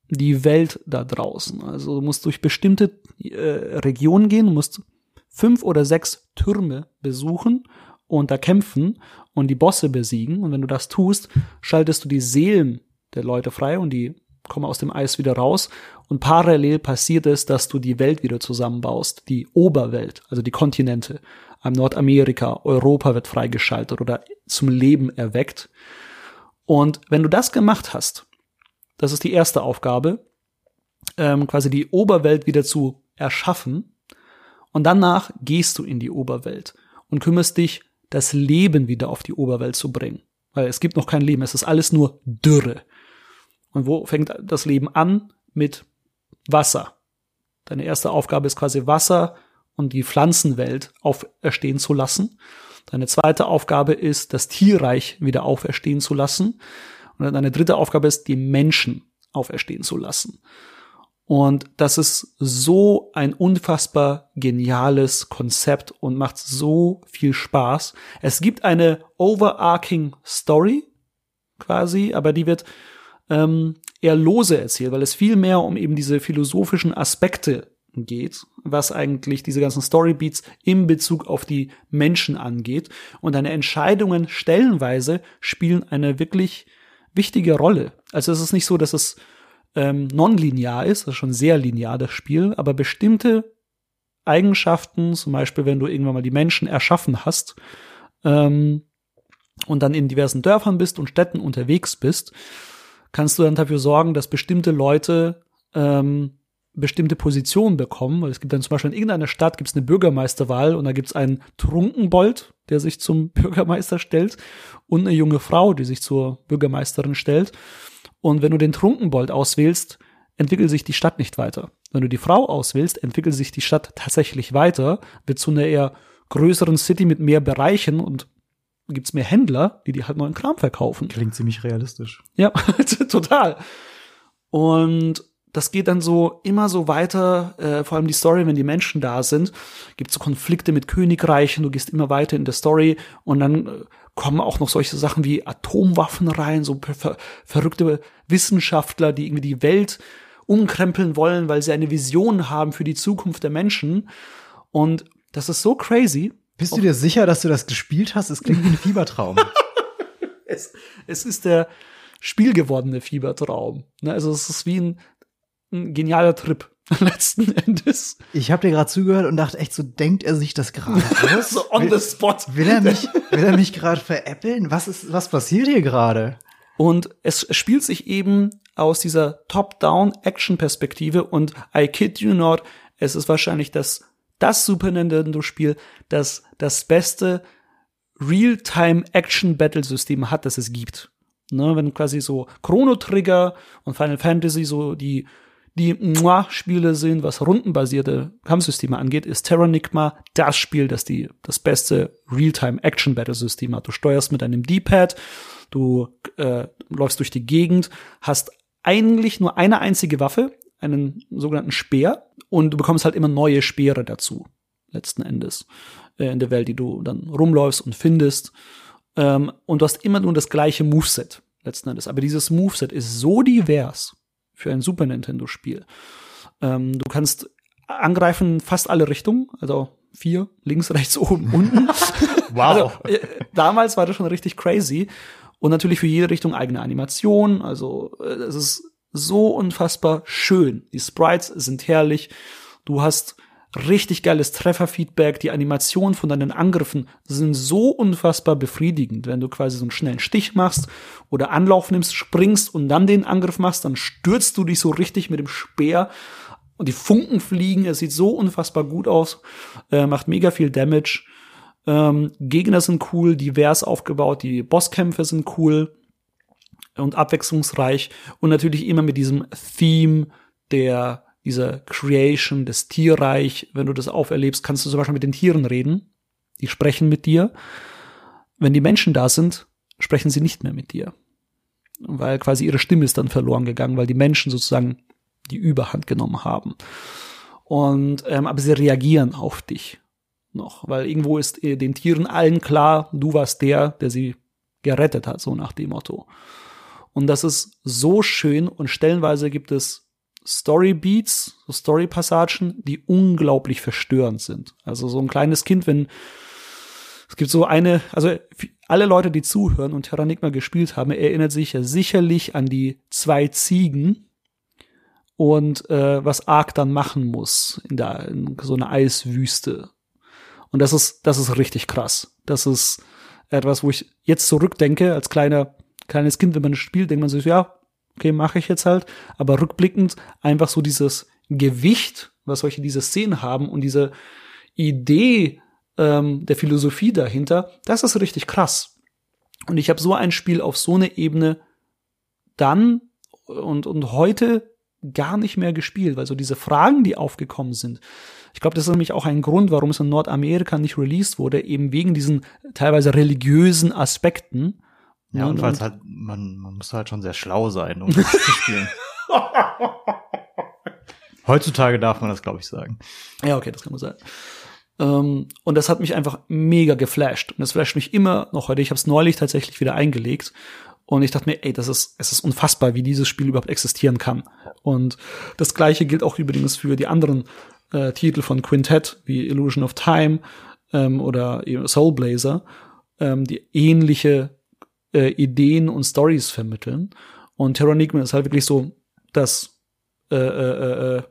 die Welt da draußen. Also du musst durch bestimmte äh, Regionen gehen, du musst fünf oder sechs Türme besuchen und da kämpfen und die Bosse besiegen. Und wenn du das tust, schaltest du die Seelen der Leute frei und die kommen aus dem Eis wieder raus. Und parallel passiert es, dass du die Welt wieder zusammenbaust, die Oberwelt, also die Kontinente. Nordamerika, Europa wird freigeschaltet oder zum Leben erweckt. Und wenn du das gemacht hast, das ist die erste Aufgabe, ähm, quasi die Oberwelt wieder zu erschaffen. Und danach gehst du in die Oberwelt und kümmerst dich, das Leben wieder auf die Oberwelt zu bringen. Weil es gibt noch kein Leben, es ist alles nur Dürre. Und wo fängt das Leben an? Mit Wasser. Deine erste Aufgabe ist quasi Wasser und die Pflanzenwelt auferstehen zu lassen. Deine zweite Aufgabe ist, das Tierreich wieder auferstehen zu lassen. Und deine dritte Aufgabe ist, die Menschen auferstehen zu lassen. Und das ist so ein unfassbar geniales Konzept und macht so viel Spaß. Es gibt eine overarching Story quasi, aber die wird ähm, eher lose erzählt, weil es viel mehr um eben diese philosophischen Aspekte geht, was eigentlich diese ganzen Storybeats im Bezug auf die Menschen angeht. Und deine Entscheidungen stellenweise spielen eine wirklich wichtige Rolle. Also es ist nicht so, dass es ähm, nonlinear ist, das ist schon sehr linear das Spiel, aber bestimmte Eigenschaften, zum Beispiel wenn du irgendwann mal die Menschen erschaffen hast ähm, und dann in diversen Dörfern bist und Städten unterwegs bist, kannst du dann dafür sorgen, dass bestimmte Leute ähm, bestimmte Positionen bekommen. Es gibt dann zum Beispiel in irgendeiner Stadt gibt es eine Bürgermeisterwahl und da gibt es einen Trunkenbold, der sich zum [laughs] Bürgermeister stellt und eine junge Frau, die sich zur Bürgermeisterin stellt. Und wenn du den Trunkenbold auswählst, entwickelt sich die Stadt nicht weiter. Wenn du die Frau auswählst, entwickelt sich die Stadt tatsächlich weiter, wird zu einer eher größeren City mit mehr Bereichen und gibt's mehr Händler, die dir halt neuen Kram verkaufen. Klingt ziemlich realistisch. Ja, [laughs] total. Und das geht dann so immer so weiter, äh, vor allem die Story, wenn die Menschen da sind, gibt so Konflikte mit Königreichen, du gehst immer weiter in der Story und dann äh, kommen auch noch solche Sachen wie Atomwaffen rein, so ver verrückte Wissenschaftler, die irgendwie die Welt umkrempeln wollen, weil sie eine Vision haben für die Zukunft der Menschen. Und das ist so crazy. Bist du dir sicher, dass du das gespielt hast? Es klingt wie ein Fiebertraum. [laughs] es, es ist der spielgewordene Fiebertraum. Ne? Also es ist wie ein, ein genialer Trip [laughs] letzten Endes. Ich habe dir gerade zugehört und dachte echt, so denkt er sich das gerade [laughs] aus? so on will, the spot. Will er mich, will er mich gerade veräppeln? Was ist, was passiert hier gerade? Und es spielt sich eben aus dieser Top-Down-Action-Perspektive und I kid you not, es ist wahrscheinlich das, das Super Nintendo-Spiel, das das beste Real-Time-Action-Battle-System hat, das es gibt. Ne, wenn quasi so Chrono Trigger und Final Fantasy so die die Spiele sind, was rundenbasierte Kampfsysteme angeht, ist Terranigma das Spiel, das die das beste Real-Time-Action-Battle-System hat. Du steuerst mit einem D-Pad, du äh, läufst durch die Gegend, hast eigentlich nur eine einzige Waffe, einen sogenannten Speer, und du bekommst halt immer neue Speere dazu, letzten Endes, äh, in der Welt, die du dann rumläufst und findest. Ähm, und du hast immer nur das gleiche Moveset, letzten Endes. Aber dieses Moveset ist so divers, für ein Super Nintendo-Spiel. Ähm, du kannst angreifen fast alle Richtungen, also vier, links, [laughs] rechts, oben, unten. [laughs] wow. Also, äh, damals war das schon richtig crazy. Und natürlich für jede Richtung eigene Animation. Also äh, es ist so unfassbar schön. Die Sprites sind herrlich. Du hast richtig geiles Trefferfeedback. Die Animationen von deinen Angriffen sind so unfassbar befriedigend. Wenn du quasi so einen schnellen Stich machst oder Anlauf nimmst, springst und dann den Angriff machst, dann stürzt du dich so richtig mit dem Speer und die Funken fliegen. Es sieht so unfassbar gut aus, äh, macht mega viel Damage. Ähm, Gegner sind cool, divers aufgebaut, die Bosskämpfe sind cool und abwechslungsreich und natürlich immer mit diesem Theme der dieser Creation, das Tierreich, wenn du das auferlebst, kannst du zum Beispiel mit den Tieren reden. Die sprechen mit dir. Wenn die Menschen da sind, sprechen sie nicht mehr mit dir. Weil quasi ihre Stimme ist dann verloren gegangen, weil die Menschen sozusagen die Überhand genommen haben. Und ähm, aber sie reagieren auf dich noch, weil irgendwo ist äh, den Tieren allen klar, du warst der, der sie gerettet hat, so nach dem Motto. Und das ist so schön und stellenweise gibt es Story-Beats, so Story-Passagen, die unglaublich verstörend sind. Also so ein kleines Kind, wenn es gibt so eine, also alle Leute, die zuhören und Terranigma gespielt haben, erinnert sich ja sicherlich an die zwei Ziegen und äh, was Ark dann machen muss in, der, in so einer Eiswüste. Und das ist, das ist richtig krass. Das ist etwas, wo ich jetzt zurückdenke, als kleiner, kleines Kind, wenn man spielt, denkt man sich, ja, okay, mache ich jetzt halt. Aber rückblickend einfach so dieses Gewicht, was solche diese Szenen haben und diese Idee ähm, der Philosophie dahinter, das ist richtig krass. Und ich habe so ein Spiel auf so eine Ebene dann und, und heute gar nicht mehr gespielt, weil so diese Fragen, die aufgekommen sind, ich glaube, das ist nämlich auch ein Grund, warum es in Nordamerika nicht released wurde, eben wegen diesen teilweise religiösen Aspekten, ja, und, und falls halt, man, man muss halt schon sehr schlau sein, um [laughs] das zu spielen. Heutzutage darf man das, glaube ich, sagen. Ja, okay, das kann man sagen. Ähm, und das hat mich einfach mega geflasht. Und das flasht mich immer noch heute. Ich habe es neulich tatsächlich wieder eingelegt. Und ich dachte mir, ey, das ist, es ist unfassbar, wie dieses Spiel überhaupt existieren kann. Und das gleiche gilt auch übrigens für die anderen äh, Titel von Quintet, wie Illusion of Time ähm, oder Soul Blazer, ähm, die ähnliche äh, Ideen und Stories vermitteln. Und Terranigma ist halt wirklich so das, äh, äh, äh,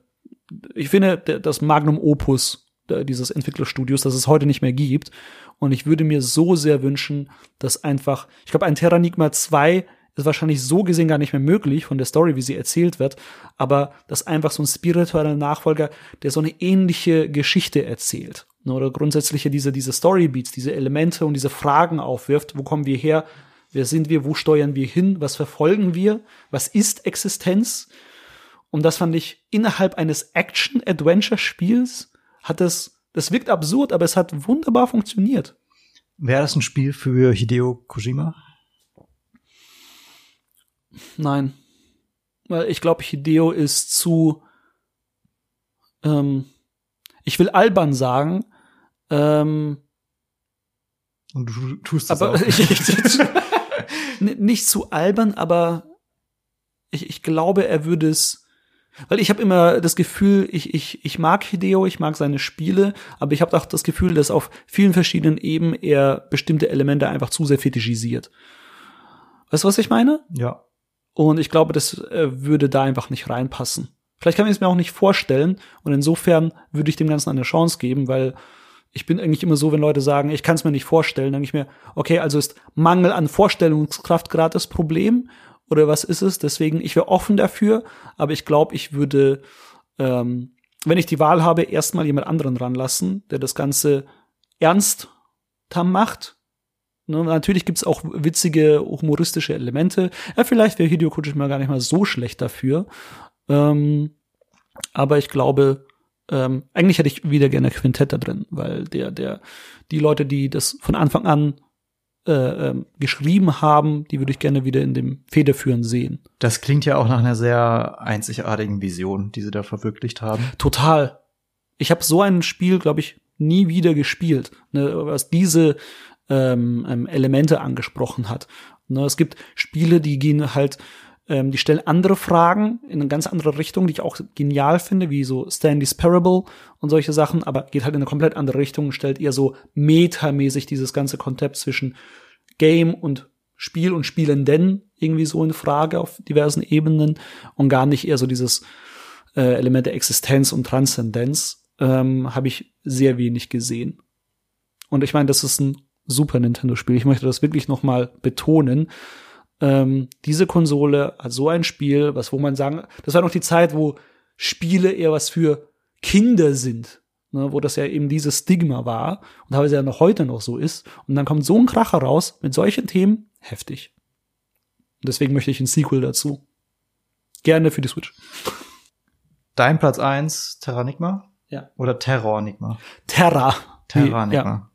ich finde, das Magnum Opus dieses Entwicklerstudios, das es heute nicht mehr gibt. Und ich würde mir so sehr wünschen, dass einfach, ich glaube, ein Terranigma 2 ist wahrscheinlich so gesehen gar nicht mehr möglich von der Story, wie sie erzählt wird, aber dass einfach so ein spiritueller Nachfolger, der so eine ähnliche Geschichte erzählt, ne, oder grundsätzlich diese, diese Storybeats, diese Elemente und diese Fragen aufwirft, wo kommen wir her, wer sind wir, wo steuern wir hin, was verfolgen wir, was ist Existenz? Und das fand ich innerhalb eines Action-Adventure-Spiels hat es, das wirkt absurd, aber es hat wunderbar funktioniert. Wäre das ein Spiel für Hideo Kojima? Nein. Weil ich glaube, Hideo ist zu, ähm, ich will albern sagen, ähm, und du tust das aber auch. [laughs] Ich, ich, [laughs] nicht zu albern, aber ich, ich glaube, er würde es, weil ich habe immer das Gefühl, ich, ich, ich mag Hideo, ich mag seine Spiele, aber ich habe auch das Gefühl, dass auf vielen verschiedenen Ebenen er bestimmte Elemente einfach zu sehr fetischisiert. Weißt du, was ich meine? Ja. Und ich glaube, das äh, würde da einfach nicht reinpassen. Vielleicht kann ich es mir auch nicht vorstellen. Und insofern würde ich dem Ganzen eine Chance geben, weil ich bin eigentlich immer so, wenn Leute sagen, ich kann es mir nicht vorstellen, denke ich mir, okay, also ist Mangel an Vorstellungskraft gerade das Problem oder was ist es? Deswegen, ich wäre offen dafür, aber ich glaube, ich würde, ähm, wenn ich die Wahl habe, erstmal jemand anderen ranlassen, der das Ganze ernst macht. Ne, natürlich gibt's auch witzige, humoristische Elemente. Ja, vielleicht wäre Hideo Kojima gar nicht mal so schlecht dafür. Ähm, aber ich glaube, ähm, eigentlich hätte ich wieder gerne Quintett da drin, weil der, der, die Leute, die das von Anfang an äh, ähm, geschrieben haben, die würde ich gerne wieder in dem Federführen sehen. Das klingt ja auch nach einer sehr einzigartigen Vision, die sie da verwirklicht haben. Total. Ich habe so ein Spiel, glaube ich, nie wieder gespielt, ne, was diese ähm, ähm, Elemente angesprochen hat. Ne, es gibt Spiele, die gehen halt ähm, die stellen andere Fragen in eine ganz andere Richtung, die ich auch genial finde, wie so Stanley's Parable und solche Sachen, aber geht halt in eine komplett andere Richtung, stellt eher so metamäßig dieses ganze Konzept zwischen Game und Spiel und Spielenden irgendwie so in Frage auf diversen Ebenen und gar nicht eher so dieses äh, Element der Existenz und Transzendenz ähm, habe ich sehr wenig gesehen. Und ich meine, das ist ein Super Nintendo-Spiel. Ich möchte das wirklich noch mal betonen ähm, diese Konsole hat so ein Spiel, was wo man sagen, das war noch die Zeit, wo Spiele eher was für Kinder sind, ne, wo das ja eben dieses Stigma war und teilweise ja noch heute noch so ist. Und dann kommt so ein Kracher raus mit solchen Themen, heftig. Und deswegen möchte ich ein Sequel dazu. Gerne für die Switch. Dein Platz eins Terranigma? Ja. Oder Terrornigma? Terra. Terranigma. Ja.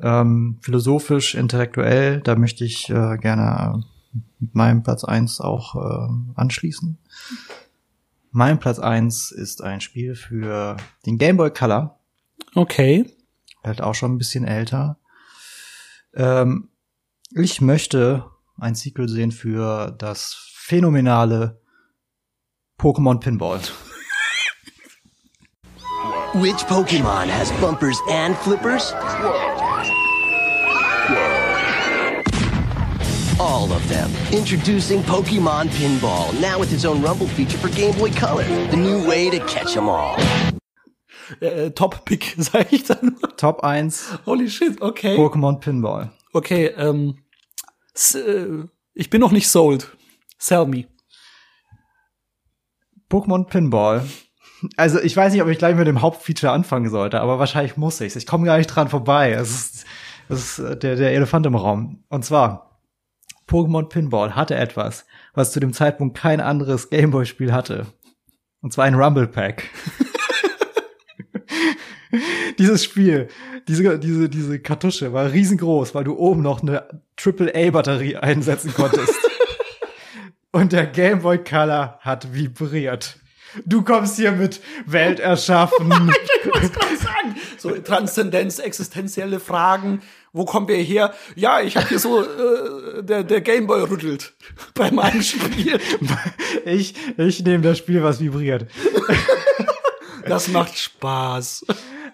Ähm, philosophisch, intellektuell, da möchte ich äh, gerne äh, mit meinem Platz eins auch äh, anschließen. Mein Platz eins ist ein Spiel für den Game Boy Color. Okay. Halt auch schon ein bisschen älter. Ähm, ich möchte ein Sequel sehen für das phänomenale Pokémon Pinball. Which Pokemon has bumpers and flippers? All of them. Introducing Pokemon Pinball, now with its own Rumble feature for Game Boy Color. The new way to catch 'em all. Äh, Top-Pick, [laughs] sag ich dann. Top 1 Holy shit, okay. Pokémon Pinball. Okay, ähm, s- äh, ich bin noch nicht sold. Sell me. Pokémon Pinball. Also ich weiß nicht, ob ich gleich mit dem Hauptfeature anfangen sollte, aber wahrscheinlich muss ich's. Ich komme gar nicht dran vorbei. Es ist, es ist äh, der, der Elefant im Raum. Und zwar, Pokémon Pinball hatte etwas, was zu dem Zeitpunkt kein anderes Gameboy-Spiel hatte. Und zwar ein Rumble Pack. [laughs] Dieses Spiel, diese, diese, diese Kartusche war riesengroß, weil du oben noch eine AAA-Batterie einsetzen konntest. [laughs] Und der Game Boy Color hat vibriert. Du kommst hier mit Welt erschaffen. [laughs] ich gerade sagen. So Transzendenz, existenzielle Fragen. Wo kommen wir her? Ja, ich habe hier so, äh, der, der Gameboy rüttelt bei meinem Spiel. [laughs] Ich, ich nehme das Spiel, was vibriert. [laughs] Das macht Spaß.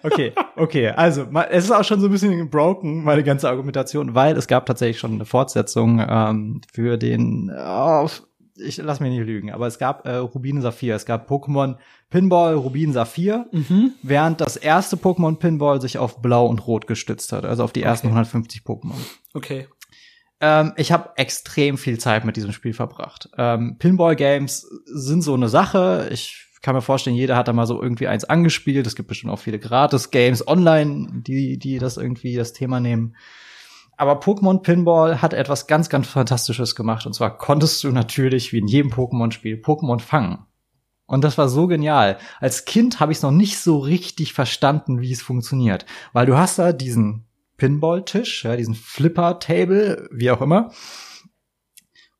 Okay, okay. Also, es ist auch schon so ein bisschen broken, meine ganze Argumentation, weil es gab tatsächlich schon eine Fortsetzung ähm, für den, oh, ich lass mich nicht lügen, aber es gab äh, Rubin Saphir. Es gab Pokémon Pinball Rubin Saphir, während das erste Pokémon Pinball sich auf Blau und Rot gestützt hat, also auf die ersten 150 Pokémon. Okay. Ähm, ich habe extrem viel Zeit mit diesem Spiel verbracht. Ähm, Pinball-Games sind so eine Sache. Ich kann mir vorstellen, jeder hat da mal so irgendwie eins angespielt. Es gibt bestimmt auch viele Gratis-Games online, die, die das irgendwie das Thema nehmen. Aber Pokémon Pinball hat etwas ganz, ganz Fantastisches gemacht. Und zwar konntest du natürlich, wie in jedem Pokémon-Spiel, Pokémon fangen. Und das war so genial. Als Kind habe ich es noch nicht so richtig verstanden, wie es funktioniert. Weil du hast da diesen Pinball-Tisch, ja, diesen Flipper-Table, wie auch immer.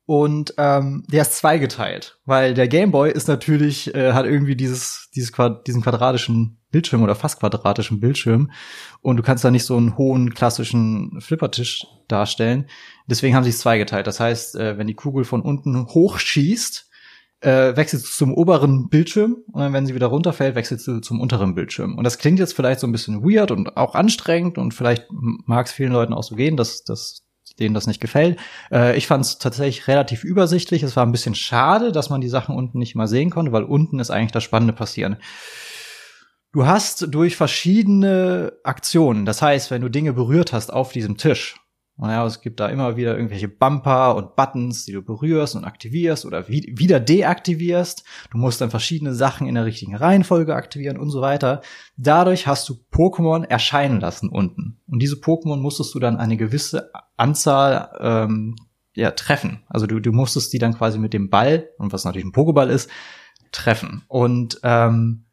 Und ähm, der ist zweigeteilt, weil der Gameboy ist natürlich, äh, hat irgendwie dieses, dieses Quad diesen quadratischen Bildschirm oder fast quadratischen Bildschirm. Und du kannst da nicht so einen hohen klassischen Flippertisch darstellen. Deswegen haben sie es zweigeteilt. Das heißt, äh, wenn die Kugel von unten hochschießt, äh, wechselt sie zum oberen Bildschirm und dann, wenn sie wieder runterfällt, wechselt sie zum unteren Bildschirm. Und das klingt jetzt vielleicht so ein bisschen weird und auch anstrengend und vielleicht mag es vielen Leuten auch so gehen, dass, dass denen das nicht gefällt. Äh, ich fand es tatsächlich relativ übersichtlich. Es war ein bisschen schade, dass man die Sachen unten nicht mal sehen konnte, weil unten ist eigentlich das Spannende passieren. Du hast durch verschiedene Aktionen, das heißt, wenn du Dinge berührt hast auf diesem Tisch, naja, es gibt da immer wieder irgendwelche Bumper und Buttons, die du berührst und aktivierst oder wie, wieder deaktivierst. Du musst dann verschiedene Sachen in der richtigen Reihenfolge aktivieren und so weiter. Dadurch hast du Pokémon erscheinen lassen unten. Und diese Pokémon musstest du dann eine gewisse Anzahl ähm, ja, treffen. Also du, du musstest die dann quasi mit dem Ball, und was natürlich ein Pokéball ist, treffen. Und ähm,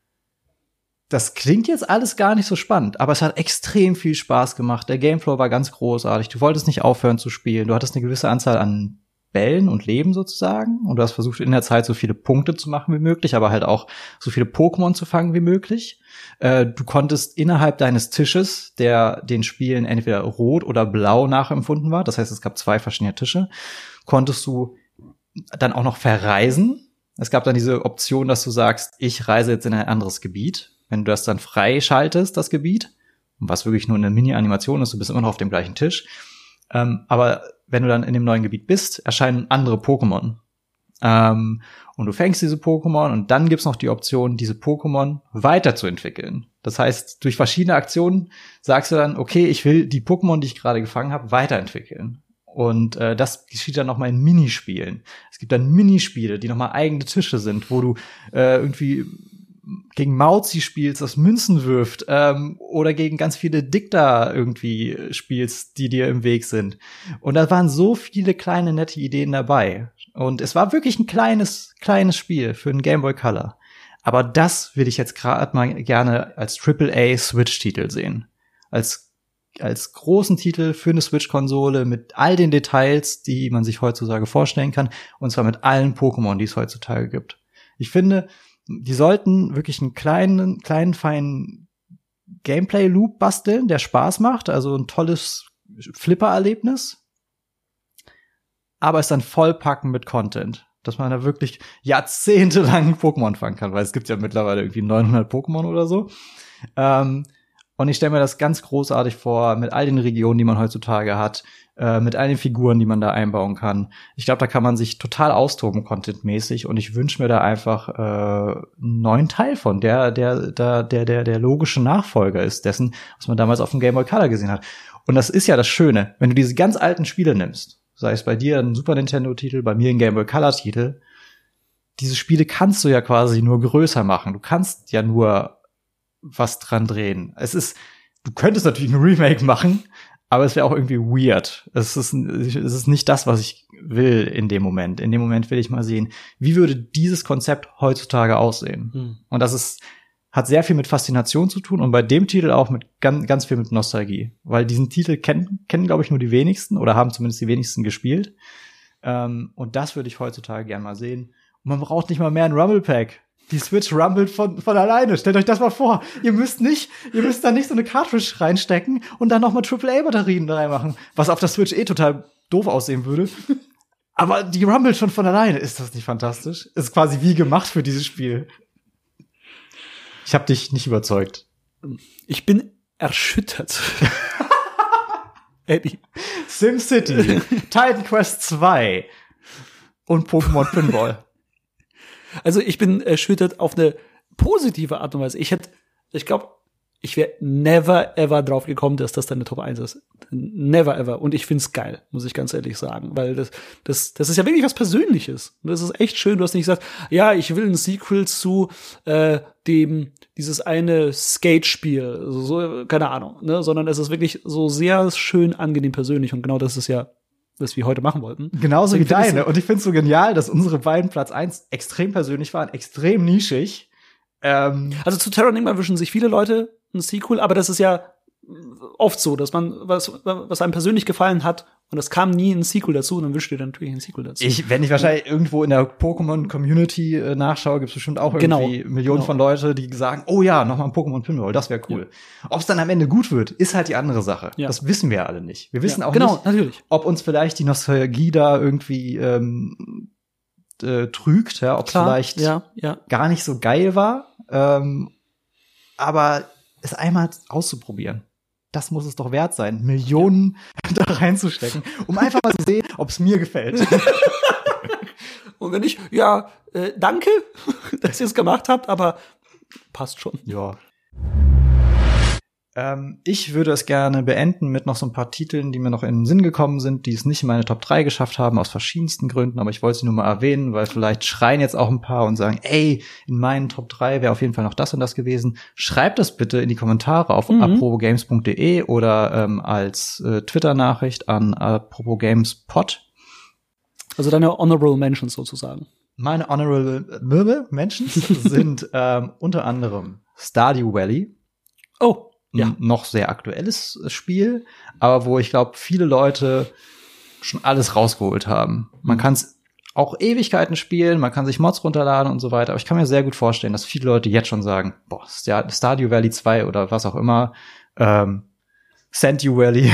das klingt jetzt alles gar nicht so spannend, aber es hat extrem viel Spaß gemacht. Der Gameflow war ganz großartig. Du wolltest nicht aufhören zu spielen. Du hattest eine gewisse Anzahl an Bällen und Leben sozusagen. Und du hast versucht, in der Zeit so viele Punkte zu machen wie möglich, aber halt auch so viele Pokémon zu fangen wie möglich. Äh, du konntest innerhalb deines Tisches, der den Spielen entweder rot oder blau nachempfunden war, das heißt, es gab zwei verschiedene Tische, konntest du dann auch noch verreisen. Es gab dann diese Option, dass du sagst, ich reise jetzt in ein anderes Gebiet. Wenn du das dann freischaltest, das Gebiet, was wirklich nur eine Mini-Animation ist, du bist immer noch auf dem gleichen Tisch. Ähm, aber wenn du dann in dem neuen Gebiet bist, erscheinen andere Pokémon. Ähm, und du fängst diese Pokémon und dann gibt's noch die Option, diese Pokémon weiterzuentwickeln. Das heißt, durch verschiedene Aktionen sagst du dann, okay, ich will die Pokémon, die ich gerade gefangen habe, weiterentwickeln. Und äh, das geschieht dann nochmal in Minispielen. Es gibt dann Minispiele, die nochmal eigene Tische sind, wo du äh, irgendwie gegen Mauzi spielst, das Münzen wirft, ähm, oder gegen ganz viele Dikta irgendwie spielst, die dir im Weg sind. Und da waren so viele kleine nette Ideen dabei. Und es war wirklich ein kleines, kleines Spiel für einen Game Boy Color. Aber das will ich jetzt gerade mal gerne als AAA Switch-Titel sehen. Als, als großen Titel für eine Switch-Konsole mit all den Details, die man sich heutzutage vorstellen kann. Und zwar mit allen Pokémon, die es heutzutage gibt. Ich finde, die sollten wirklich einen kleinen, kleinen, feinen Gameplay-Loop basteln, der Spaß macht, also ein tolles Flipper-Erlebnis, aber es dann vollpacken mit Content, dass man da wirklich jahrzehntelang Pokémon fangen kann, weil es gibt ja mittlerweile irgendwie 900 Pokémon oder so. Ähm, und ich stelle mir das ganz großartig vor, mit all den Regionen, die man heutzutage hat, äh, mit all den Figuren, die man da einbauen kann. Ich glaube, da kann man sich total austoben, contentmäßig. Und ich wünsche mir da einfach äh, einen neuen Teil von, der, der, der, der, der, der logische Nachfolger ist dessen, was man damals auf dem Game Boy Color gesehen hat. Und das ist ja das Schöne, wenn du diese ganz alten Spiele nimmst, sei es bei dir ein Super Nintendo-Titel, bei mir ein Game Boy Color-Titel, diese Spiele kannst du ja quasi nur größer machen. Du kannst ja nur was dran drehen. Es ist, du könntest natürlich ein Remake machen, aber es wäre auch irgendwie weird. Es ist, es ist nicht das, was ich will in dem Moment. In dem Moment will ich mal sehen, wie würde dieses Konzept heutzutage aussehen. Hm. Und das ist, hat sehr viel mit Faszination zu tun und bei dem Titel auch mit ganz, ganz viel mit Nostalgie. Weil diesen Titel kennen, kennen glaube ich, nur die wenigsten oder haben zumindest die wenigsten gespielt. Ähm, und das würde ich heutzutage gern mal sehen. Und man braucht nicht mal mehr ein Rumble Pack. Die Switch rumbelt von, von alleine. Stellt euch das mal vor. Ihr müsst nicht, ihr müsst da nicht so eine Cartridge reinstecken und dann nochmal AAA-Batterien reinmachen. Was auf der Switch eh total doof aussehen würde. Aber die rumbelt schon von alleine. Ist das nicht fantastisch? Ist quasi wie gemacht für dieses Spiel. Ich habe dich nicht überzeugt. Ich bin erschüttert. [laughs] Eddie. SimCity, Titan Quest 2 und Pokémon Pinball. Also ich bin erschüttert auf eine positive Art und Weise. Ich hätte, ich glaube, ich wäre never ever drauf gekommen, dass das deine Top 1 ist. Never ever. Und ich find's geil, muss ich ganz ehrlich sagen. Weil das, das, das ist ja wirklich was Persönliches. Und das ist echt schön. Du hast nicht gesagt, ja, ich will ein Sequel zu äh, dem, dieses eine Skate-Spiel. So, keine Ahnung, ne? Sondern es ist wirklich so sehr schön angenehm persönlich. Und genau das ist ja was wir heute machen wollten. Genauso wie deine. Und ich finde es so genial, dass unsere beiden Platz 1 extrem persönlich waren, extrem nischig. Ähm also zu Terra Enigma wünschen sich viele Leute ein Sequel, aber das ist ja oft so, dass man was, was einem persönlich gefallen hat und es kam nie ein Sequel dazu und dann wünscht ihr dann natürlich ein Sequel dazu. Ich, wenn ich wahrscheinlich irgendwo in der Pokémon-Community äh, nachschaue, gibt es bestimmt auch irgendwie genau, Millionen genau. von Leute, die sagen, oh ja, noch mal ein Pokémon Pinball, das wäre cool. Ja. Ob es dann am Ende gut wird, ist halt die andere Sache. Ja. Das wissen wir alle nicht. Wir wissen ja, auch genau, nicht, natürlich. ob uns vielleicht die Nostalgie da irgendwie ähm, äh, trügt, ja, ob es vielleicht gar nicht so geil war. Ähm, aber es einmal auszuprobieren. Das muss es doch wert sein, Millionen ja. [laughs] da reinzustecken, um einfach mal zu sehen, ob es mir gefällt. [laughs] Und wenn nicht, ja, äh, danke, [laughs] dass ihr es gemacht habt, aber passt schon. Ja. Ähm, ich würde es gerne beenden mit noch so ein paar Titeln, die mir noch in den Sinn gekommen sind, die es nicht in meine Top 3 geschafft haben, aus verschiedensten Gründen, aber ich wollte sie nur mal erwähnen, weil vielleicht schreien jetzt auch ein paar und sagen, ey, in meinen Top 3 wäre auf jeden Fall noch das und das gewesen. Schreibt das bitte in die Kommentare auf mhm. aprobogames.de oder ähm, als äh, Twitter-Nachricht an aprobogamespod. Also deine Honorable Mentions sozusagen. Meine Honorable [laughs] Mentions sind ähm, unter anderem Stardew Valley. Oh, ja. noch sehr aktuelles Spiel, aber wo ich glaube, viele Leute schon alles rausgeholt haben. Man mhm. kann es auch Ewigkeiten spielen, man kann sich Mods runterladen und so weiter, aber ich kann mir sehr gut vorstellen, dass viele Leute jetzt schon sagen, boah, Stardew Valley 2 oder was auch immer, ähm, Sandew Valley,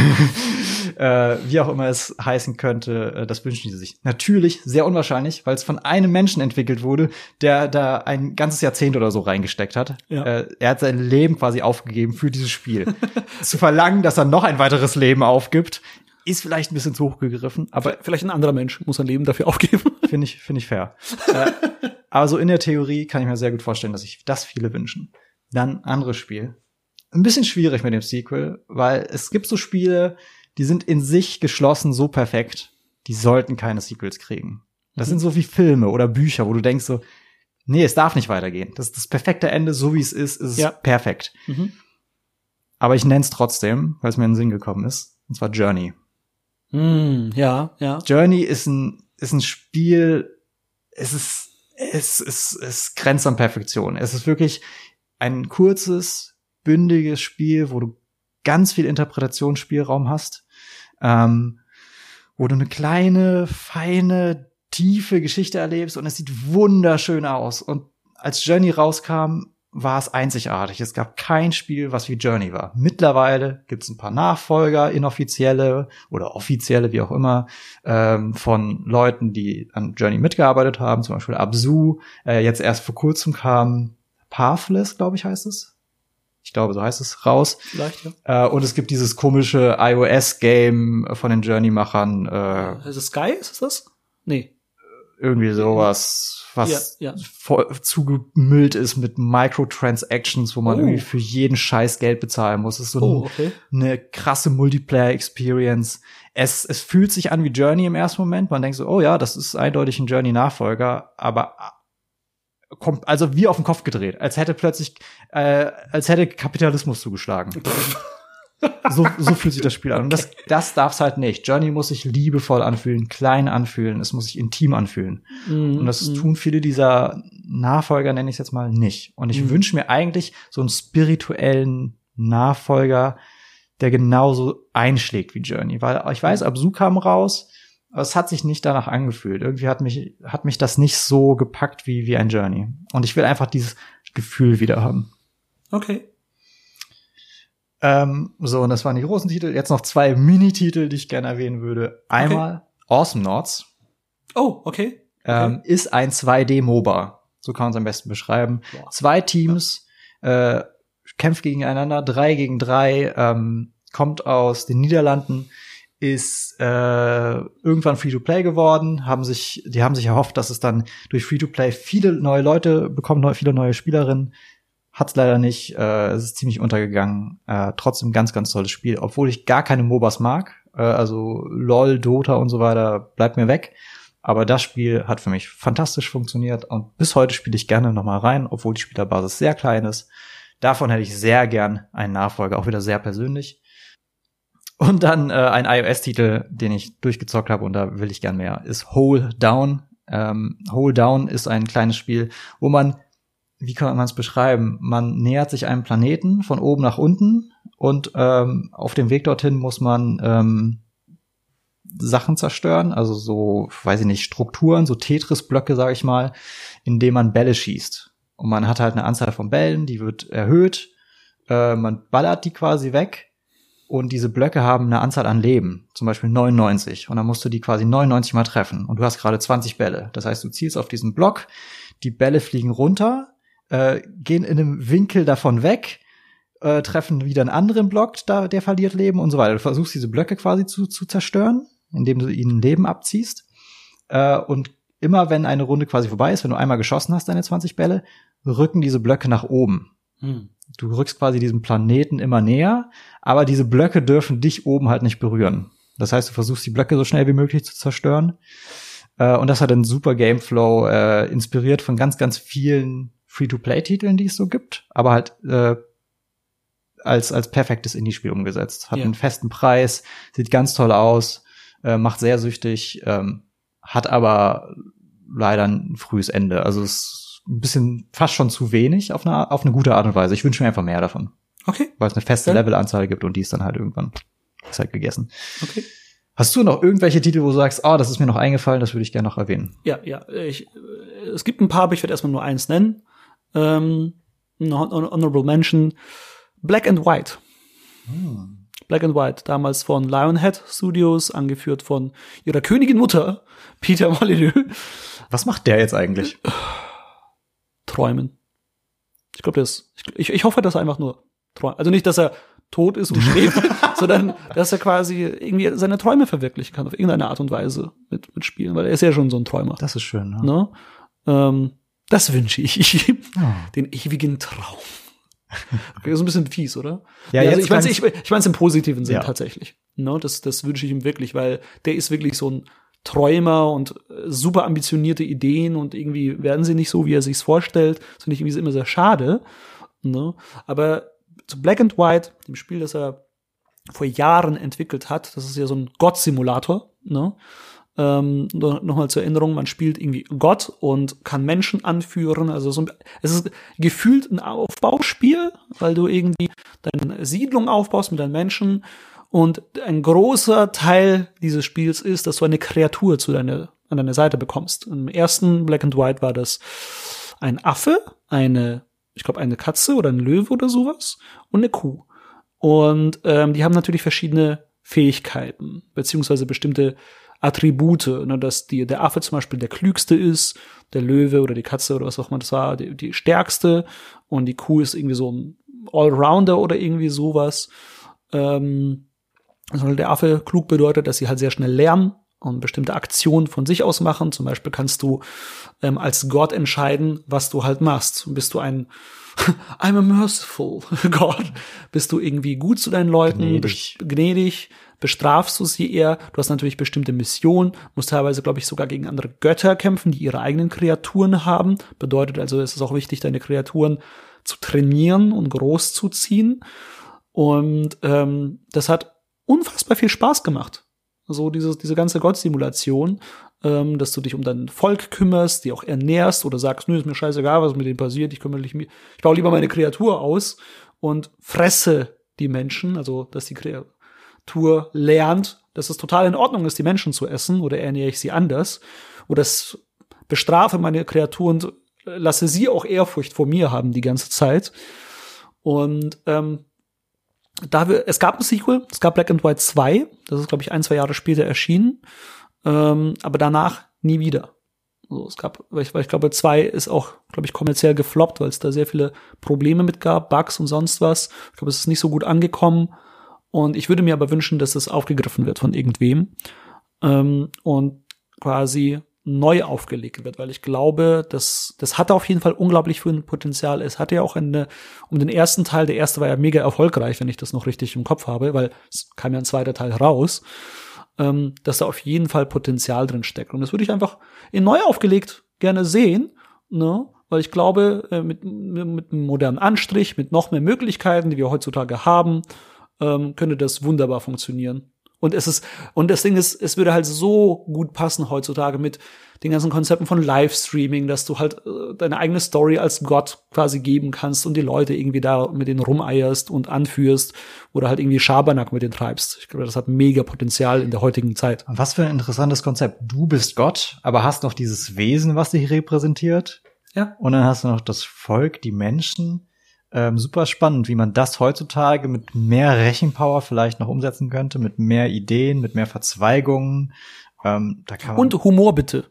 äh, wie auch immer es heißen könnte, äh, das wünschen sie sich. Natürlich sehr unwahrscheinlich, weil es von einem Menschen entwickelt wurde, der da ein ganzes Jahrzehnt oder so reingesteckt hat. Ja. Äh, er hat sein Leben quasi aufgegeben für dieses Spiel. [laughs] Zu verlangen, dass er noch ein weiteres Leben aufgibt, ist vielleicht ein bisschen zu hoch gegriffen, aber vielleicht ein anderer Mensch muss sein Leben dafür aufgeben. [laughs] Finde ich, finde ich fair. äh, aber so in der Theorie kann ich mir sehr gut vorstellen, dass sich das viele wünschen. Dann anderes Spiel. Ein bisschen schwierig mit dem Sequel, weil es gibt so Spiele, die sind in sich geschlossen so perfekt, die sollten keine Sequels kriegen. Das sind so wie Filme oder Bücher, wo du denkst so, nee, es darf nicht weitergehen. Das ist das perfekte Ende, so wie es ist, ist ja. perfekt. Mhm. Aber ich nenne es trotzdem, weil es mir in den Sinn gekommen ist, und zwar Journey. Mm, ja, ja. Journey ist ein, ist ein Spiel, es ist, es, es, es grenzt an Perfektion. Es ist wirklich ein kurzes, bündiges Spiel, wo du ganz viel Interpretationsspielraum hast ähm, wo du eine kleine, feine, tiefe Geschichte erlebst und es sieht wunderschön aus. Und als Journey rauskam, war es einzigartig. Es gab kein Spiel, was wie Journey war. Mittlerweile gibt es ein paar Nachfolger, inoffizielle oder offizielle, wie auch immer, ähm, von Leuten, die an Journey mitgearbeitet haben, zum Beispiel Absu. Äh, jetzt erst vor kurzem kam Pathless, glaube ich, heißt es ich glaube, so heißt es, raus. Vielleicht, ja. Äh, und es gibt dieses komische iOS-Game von den Journey-Machern. Äh, ist es Sky? Ist es das? Nee. Irgendwie sowas, was ja, ja. Voll, zugemüllt ist mit Microtransactions, wo man oh. irgendwie für jeden Scheiß Geld bezahlen muss. Es ist so oh, okay. eine krasse Multiplayer-Experience. Es, es fühlt sich an wie Journey im ersten Moment. Man denkt so, oh ja, das ist eindeutig ein Journey-Nachfolger, aber also wie auf den Kopf gedreht, als hätte plötzlich, äh, als hätte Kapitalismus zugeschlagen. [laughs] so, so fühlt sich das Spiel an. Und das, das darf es halt nicht. Journey muss sich liebevoll anfühlen, klein anfühlen, es muss sich intim anfühlen. Mm, und das mm. tun viele dieser Nachfolger, nenne ich es jetzt mal, nicht. Und ich mm. wünsche mir eigentlich so einen spirituellen Nachfolger, der genauso einschlägt wie Journey. Weil ich weiß, Absu kam raus, es hat sich nicht danach angefühlt. Irgendwie hat mich, hat mich das nicht so gepackt wie, wie ein Journey. Und ich will einfach dieses Gefühl wieder haben. Okay. Ähm, so, und das waren die großen Titel. Jetzt noch zwei Mini-Titel, die ich gerne erwähnen würde. Einmal okay. Awesome Nots. Oh, okay. Ähm, ist ein 2D-MOBA. So kann man es am besten beschreiben. Boah. Zwei Teams äh, kämpft gegeneinander, drei gegen drei, ähm, kommt aus den Niederlanden, ist äh, irgendwann Free-to-Play geworden, haben sich, die haben sich erhofft, dass es dann durch Free-to-Play viele neue Leute bekommen, neue, viele neue Spielerinnen. Hat's leider nicht, äh, es ist ziemlich untergegangen. Äh, trotzdem ganz, ganz tolles Spiel, obwohl ich gar keine MOBAs mag. Äh, also LOL, Dota und so weiter bleibt mir weg. Aber das Spiel hat für mich fantastisch funktioniert und bis heute spiele ich gerne nochmal rein, obwohl die Spielerbasis sehr klein ist. Davon hätte ich sehr gern einen Nachfolger, auch wieder sehr persönlich. Und dann äh, ein iOS-Titel, den ich durchgezockt habe und da will ich gern mehr, ist Hole Down. Ähm, Hole Down ist ein kleines Spiel, wo man, wie kann man es beschreiben? Man nähert sich einem Planeten von oben nach unten und ähm, auf dem Weg dorthin muss man ähm, Sachen zerstören, also so, weiß ich nicht, Strukturen, so Tetris-Blöcke, sage ich mal, indem man Bälle schießt. Und man hat halt eine Anzahl von Bällen, die wird erhöht, äh, man ballert die quasi weg und diese Blöcke haben eine Anzahl an Leben, zum Beispiel 99. Und dann musst du die quasi 99 mal treffen. Und du hast gerade 20 Bälle. Das heißt, du zielst auf diesen Block, die Bälle fliegen runter, äh, gehen in einem Winkel davon weg, äh, treffen wieder einen anderen Block, da, der verliert Leben und so weiter. Du versuchst diese Blöcke quasi zu, zu zerstören indem du ihnen Leben abziehst. Äh, und immer wenn eine Runde quasi vorbei ist, wenn du einmal geschossen hast, deine 20 Bälle, rücken diese Blöcke nach oben. Hm. Du rückst quasi diesem Planeten immer näher, aber diese Blöcke dürfen dich oben halt nicht berühren. Das heißt, du versuchst die Blöcke so schnell wie möglich zu zerstören. Äh, und das hat einen super Gameflow, äh, inspiriert von ganz, ganz vielen Free-to-Play-Titeln, die es so gibt, aber halt äh, als, als perfektes Indie-Spiel umgesetzt. Hat ja. einen festen Preis, sieht ganz toll aus, äh, macht sehr süchtig, ähm, hat aber leider ein frühes Ende. Also es ein bisschen fast schon zu wenig auf eine, auf eine gute Art und Weise. Ich wünsche mir einfach mehr davon. Okay. Weil es eine feste ja. Levelanzahl gibt und die ist dann halt irgendwann ist halt gegessen. Okay. Hast du noch irgendwelche Titel, wo du sagst, ah, oh, das ist mir noch eingefallen, das würde ich gerne noch erwähnen? Ja, ja. Ich, es gibt ein paar, aber ich werde erstmal nur eins nennen. Ähm, Honorable Mention. Black and White. Hm. Black and White, damals von Lionhead Studios, angeführt von ihrer Königin Mutter, Peter Molyneux. Was macht der jetzt eigentlich? Träumen. Ich glaube, das. Ich, ich hoffe, dass er einfach nur träumt. Also nicht, dass er tot ist und schläft, [laughs] sondern dass er quasi irgendwie seine Träume verwirklichen kann auf irgendeine Art und Weise mit, mit Spielen, weil er ist ja schon so ein Träumer. Das ist schön. Ne? ne? Ähm, das wünsche ich. Oh. Den ewigen Traum. Okay, ist ein bisschen fies, oder? Ja, ja also ich meine ich, ich mein's im positiven Sinn ja. tatsächlich. No, ne, das, das wünsche ich ihm wirklich, weil der ist wirklich so ein Träumer und äh, super ambitionierte Ideen und irgendwie werden sie nicht so, wie er sich's vorstellt. Das finde ich irgendwie immer sehr schade. Ne? Aber zu Black and White, dem Spiel, das er vor Jahren entwickelt hat, das ist ja so ein Gott-Simulator, ne? Ähm, Nochmal zur Erinnerung, man spielt irgendwie Gott und kann Menschen anführen. Also so ein, es ist gefühlt ein Aufbauspiel, weil du irgendwie deine Siedlung aufbaust mit deinen Menschen. Und ein großer Teil dieses Spiels ist, dass du eine Kreatur zu deiner, an deiner Seite bekommst. Im ersten Black and White war das ein Affe, eine, ich glaube, eine Katze oder ein Löwe oder sowas und eine Kuh. Und ähm, die haben natürlich verschiedene Fähigkeiten, beziehungsweise bestimmte Attribute, ne, dass die, der Affe zum Beispiel der klügste ist, der Löwe oder die Katze oder was auch immer das war, die, die stärkste und die Kuh ist irgendwie so ein Allrounder oder irgendwie sowas. Ähm, also der Affe klug bedeutet, dass sie halt sehr schnell lernen und bestimmte Aktionen von sich aus machen. Zum Beispiel kannst du ähm, als Gott entscheiden, was du halt machst. Bist du ein [laughs] I'm a merciful [laughs] God? Bist du irgendwie gut zu deinen Leuten, gnädig, gnädig bestrafst du sie eher. Du hast natürlich bestimmte Missionen, musst teilweise, glaube ich, sogar gegen andere Götter kämpfen, die ihre eigenen Kreaturen haben. Bedeutet also, es ist auch wichtig, deine Kreaturen zu trainieren und großzuziehen. Und ähm, das hat unfassbar viel Spaß gemacht. So diese, diese ganze Gottsimulation, ähm, dass du dich um dein Volk kümmerst, die auch ernährst oder sagst, nö, ist mir scheißegal, was mit denen passiert, ich kümmere mich, ich baue lieber meine Kreatur aus und fresse die Menschen, also dass die Kreatur lernt, dass es total in Ordnung ist, die Menschen zu essen, oder ernähre ich sie anders, oder es bestrafe meine Kreaturen, lasse sie auch Ehrfurcht vor mir haben die ganze Zeit. Und ähm, da wir, es gab ein Sequel, es gab Black and White 2, das ist, glaube ich, ein, zwei Jahre später erschienen, ähm, aber danach nie wieder. Also es gab, weil ich, weil ich glaube, zwei ist auch, glaube ich, kommerziell gefloppt, weil es da sehr viele Probleme mit gab, Bugs und sonst was. Ich glaube, es ist nicht so gut angekommen. Und ich würde mir aber wünschen, dass es aufgegriffen wird von irgendwem ähm, und quasi neu aufgelegt wird, weil ich glaube, das, das hatte auf jeden Fall unglaublich viel Potenzial. Es hatte ja auch eine, um den ersten Teil, der erste war ja mega erfolgreich, wenn ich das noch richtig im Kopf habe, weil es kam ja ein zweiter Teil raus, ähm, dass da auf jeden Fall Potenzial drin steckt. Und das würde ich einfach in neu aufgelegt gerne sehen, ne? weil ich glaube, äh, mit, mit einem modernen Anstrich, mit noch mehr Möglichkeiten, die wir heutzutage haben, ähm, könnte das wunderbar funktionieren. Und es ist, und das Ding ist, es würde halt so gut passen heutzutage mit den ganzen Konzepten von Livestreaming, dass du halt äh, deine eigene Story als Gott quasi geben kannst und die Leute irgendwie da mit denen rumeierst und anführst oder halt irgendwie Schabernack mit denen treibst. Ich glaube, das hat mega Potenzial in der heutigen Zeit. Was für ein interessantes Konzept. Du bist Gott, aber hast noch dieses Wesen, was dich repräsentiert. Ja. Und dann hast du noch das Volk, die Menschen ähm, super spannend, wie man das heutzutage mit mehr Rechenpower vielleicht noch umsetzen könnte, mit mehr Ideen, mit mehr Verzweigungen. Ähm, da kann Und Humor bitte.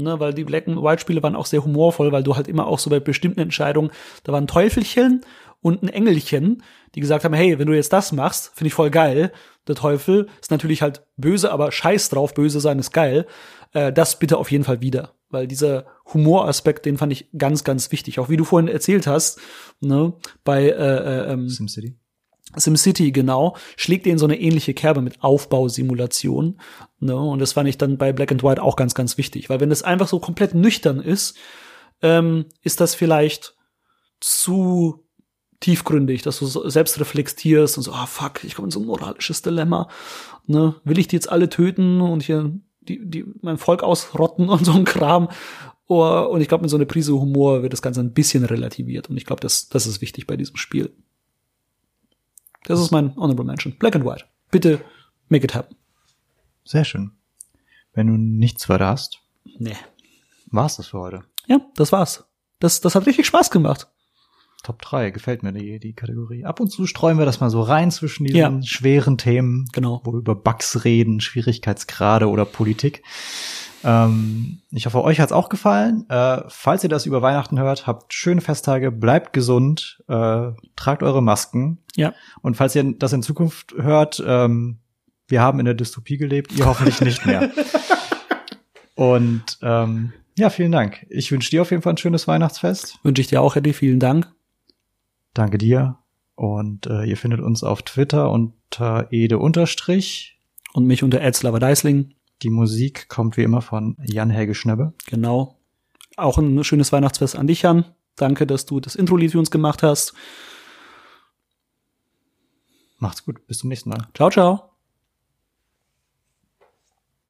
Ne, weil die Black and White Spiele waren auch sehr humorvoll, weil du halt immer auch so bei bestimmten Entscheidungen, da waren Teufelchen und ein Engelchen, die gesagt haben, hey, wenn du jetzt das machst, finde ich voll geil. Der Teufel ist natürlich halt böse, aber scheiß drauf, böse sein ist geil. Äh, das bitte auf jeden Fall wieder weil dieser Humoraspekt, den fand ich ganz, ganz wichtig. Auch wie du vorhin erzählt hast, ne, bei äh, äh, ähm, SimCity. SimCity, genau, schlägt in so eine ähnliche Kerbe mit Aufbausimulation. Ne, und das fand ich dann bei Black and White auch ganz, ganz wichtig. Weil wenn es einfach so komplett nüchtern ist, ähm, ist das vielleicht zu tiefgründig, dass du selbst reflektierst und so, ah fuck, ich komme in so ein moralisches Dilemma. Ne, will ich die jetzt alle töten und hier die, die mein Volk ausrotten und so ein Kram. Oh, und ich glaube, mit so einer Prise Humor wird das Ganze ein bisschen relativiert. Und ich glaube, das, das ist wichtig bei diesem Spiel. Das ist mein Honorable Mention. Black and White. Bitte make it happen. Sehr schön. Wenn du nichts weiter hast, Nee. war's das für heute. Ja, das war's. Das, das hat richtig Spaß gemacht. Top 3, gefällt mir die, die Kategorie. Ab und zu streuen wir das mal so rein zwischen diesen Ja. schweren Themen, Genau. wo wir über Bugs reden, Schwierigkeitsgrade oder Politik. Ähm, ich hoffe, euch hat's auch gefallen. Äh, falls ihr das über Weihnachten hört, habt schöne Festtage, bleibt gesund, äh, tragt eure Masken. Ja. Und falls ihr das in Zukunft hört, ähm, wir haben in der Dystopie gelebt, ihr hoffentlich nicht mehr. [laughs] Und ähm, ja, vielen Dank. Ich wünsche dir auf jeden Fall ein schönes Weihnachtsfest. Wünsche ich dir auch, Eddie. Vielen Dank. Danke dir. Und äh, ihr findet uns auf Twitter unter ede unterstrich. Und mich unter Erzlava Deisling. Die Musik kommt wie immer von Jan-Helge Schnebbe. Genau. Auch ein schönes Weihnachtsfest an dich, Jan. Danke, dass du das Intro-Lied für uns gemacht hast. Macht's gut. Bis zum nächsten Mal. Ciao, ciao.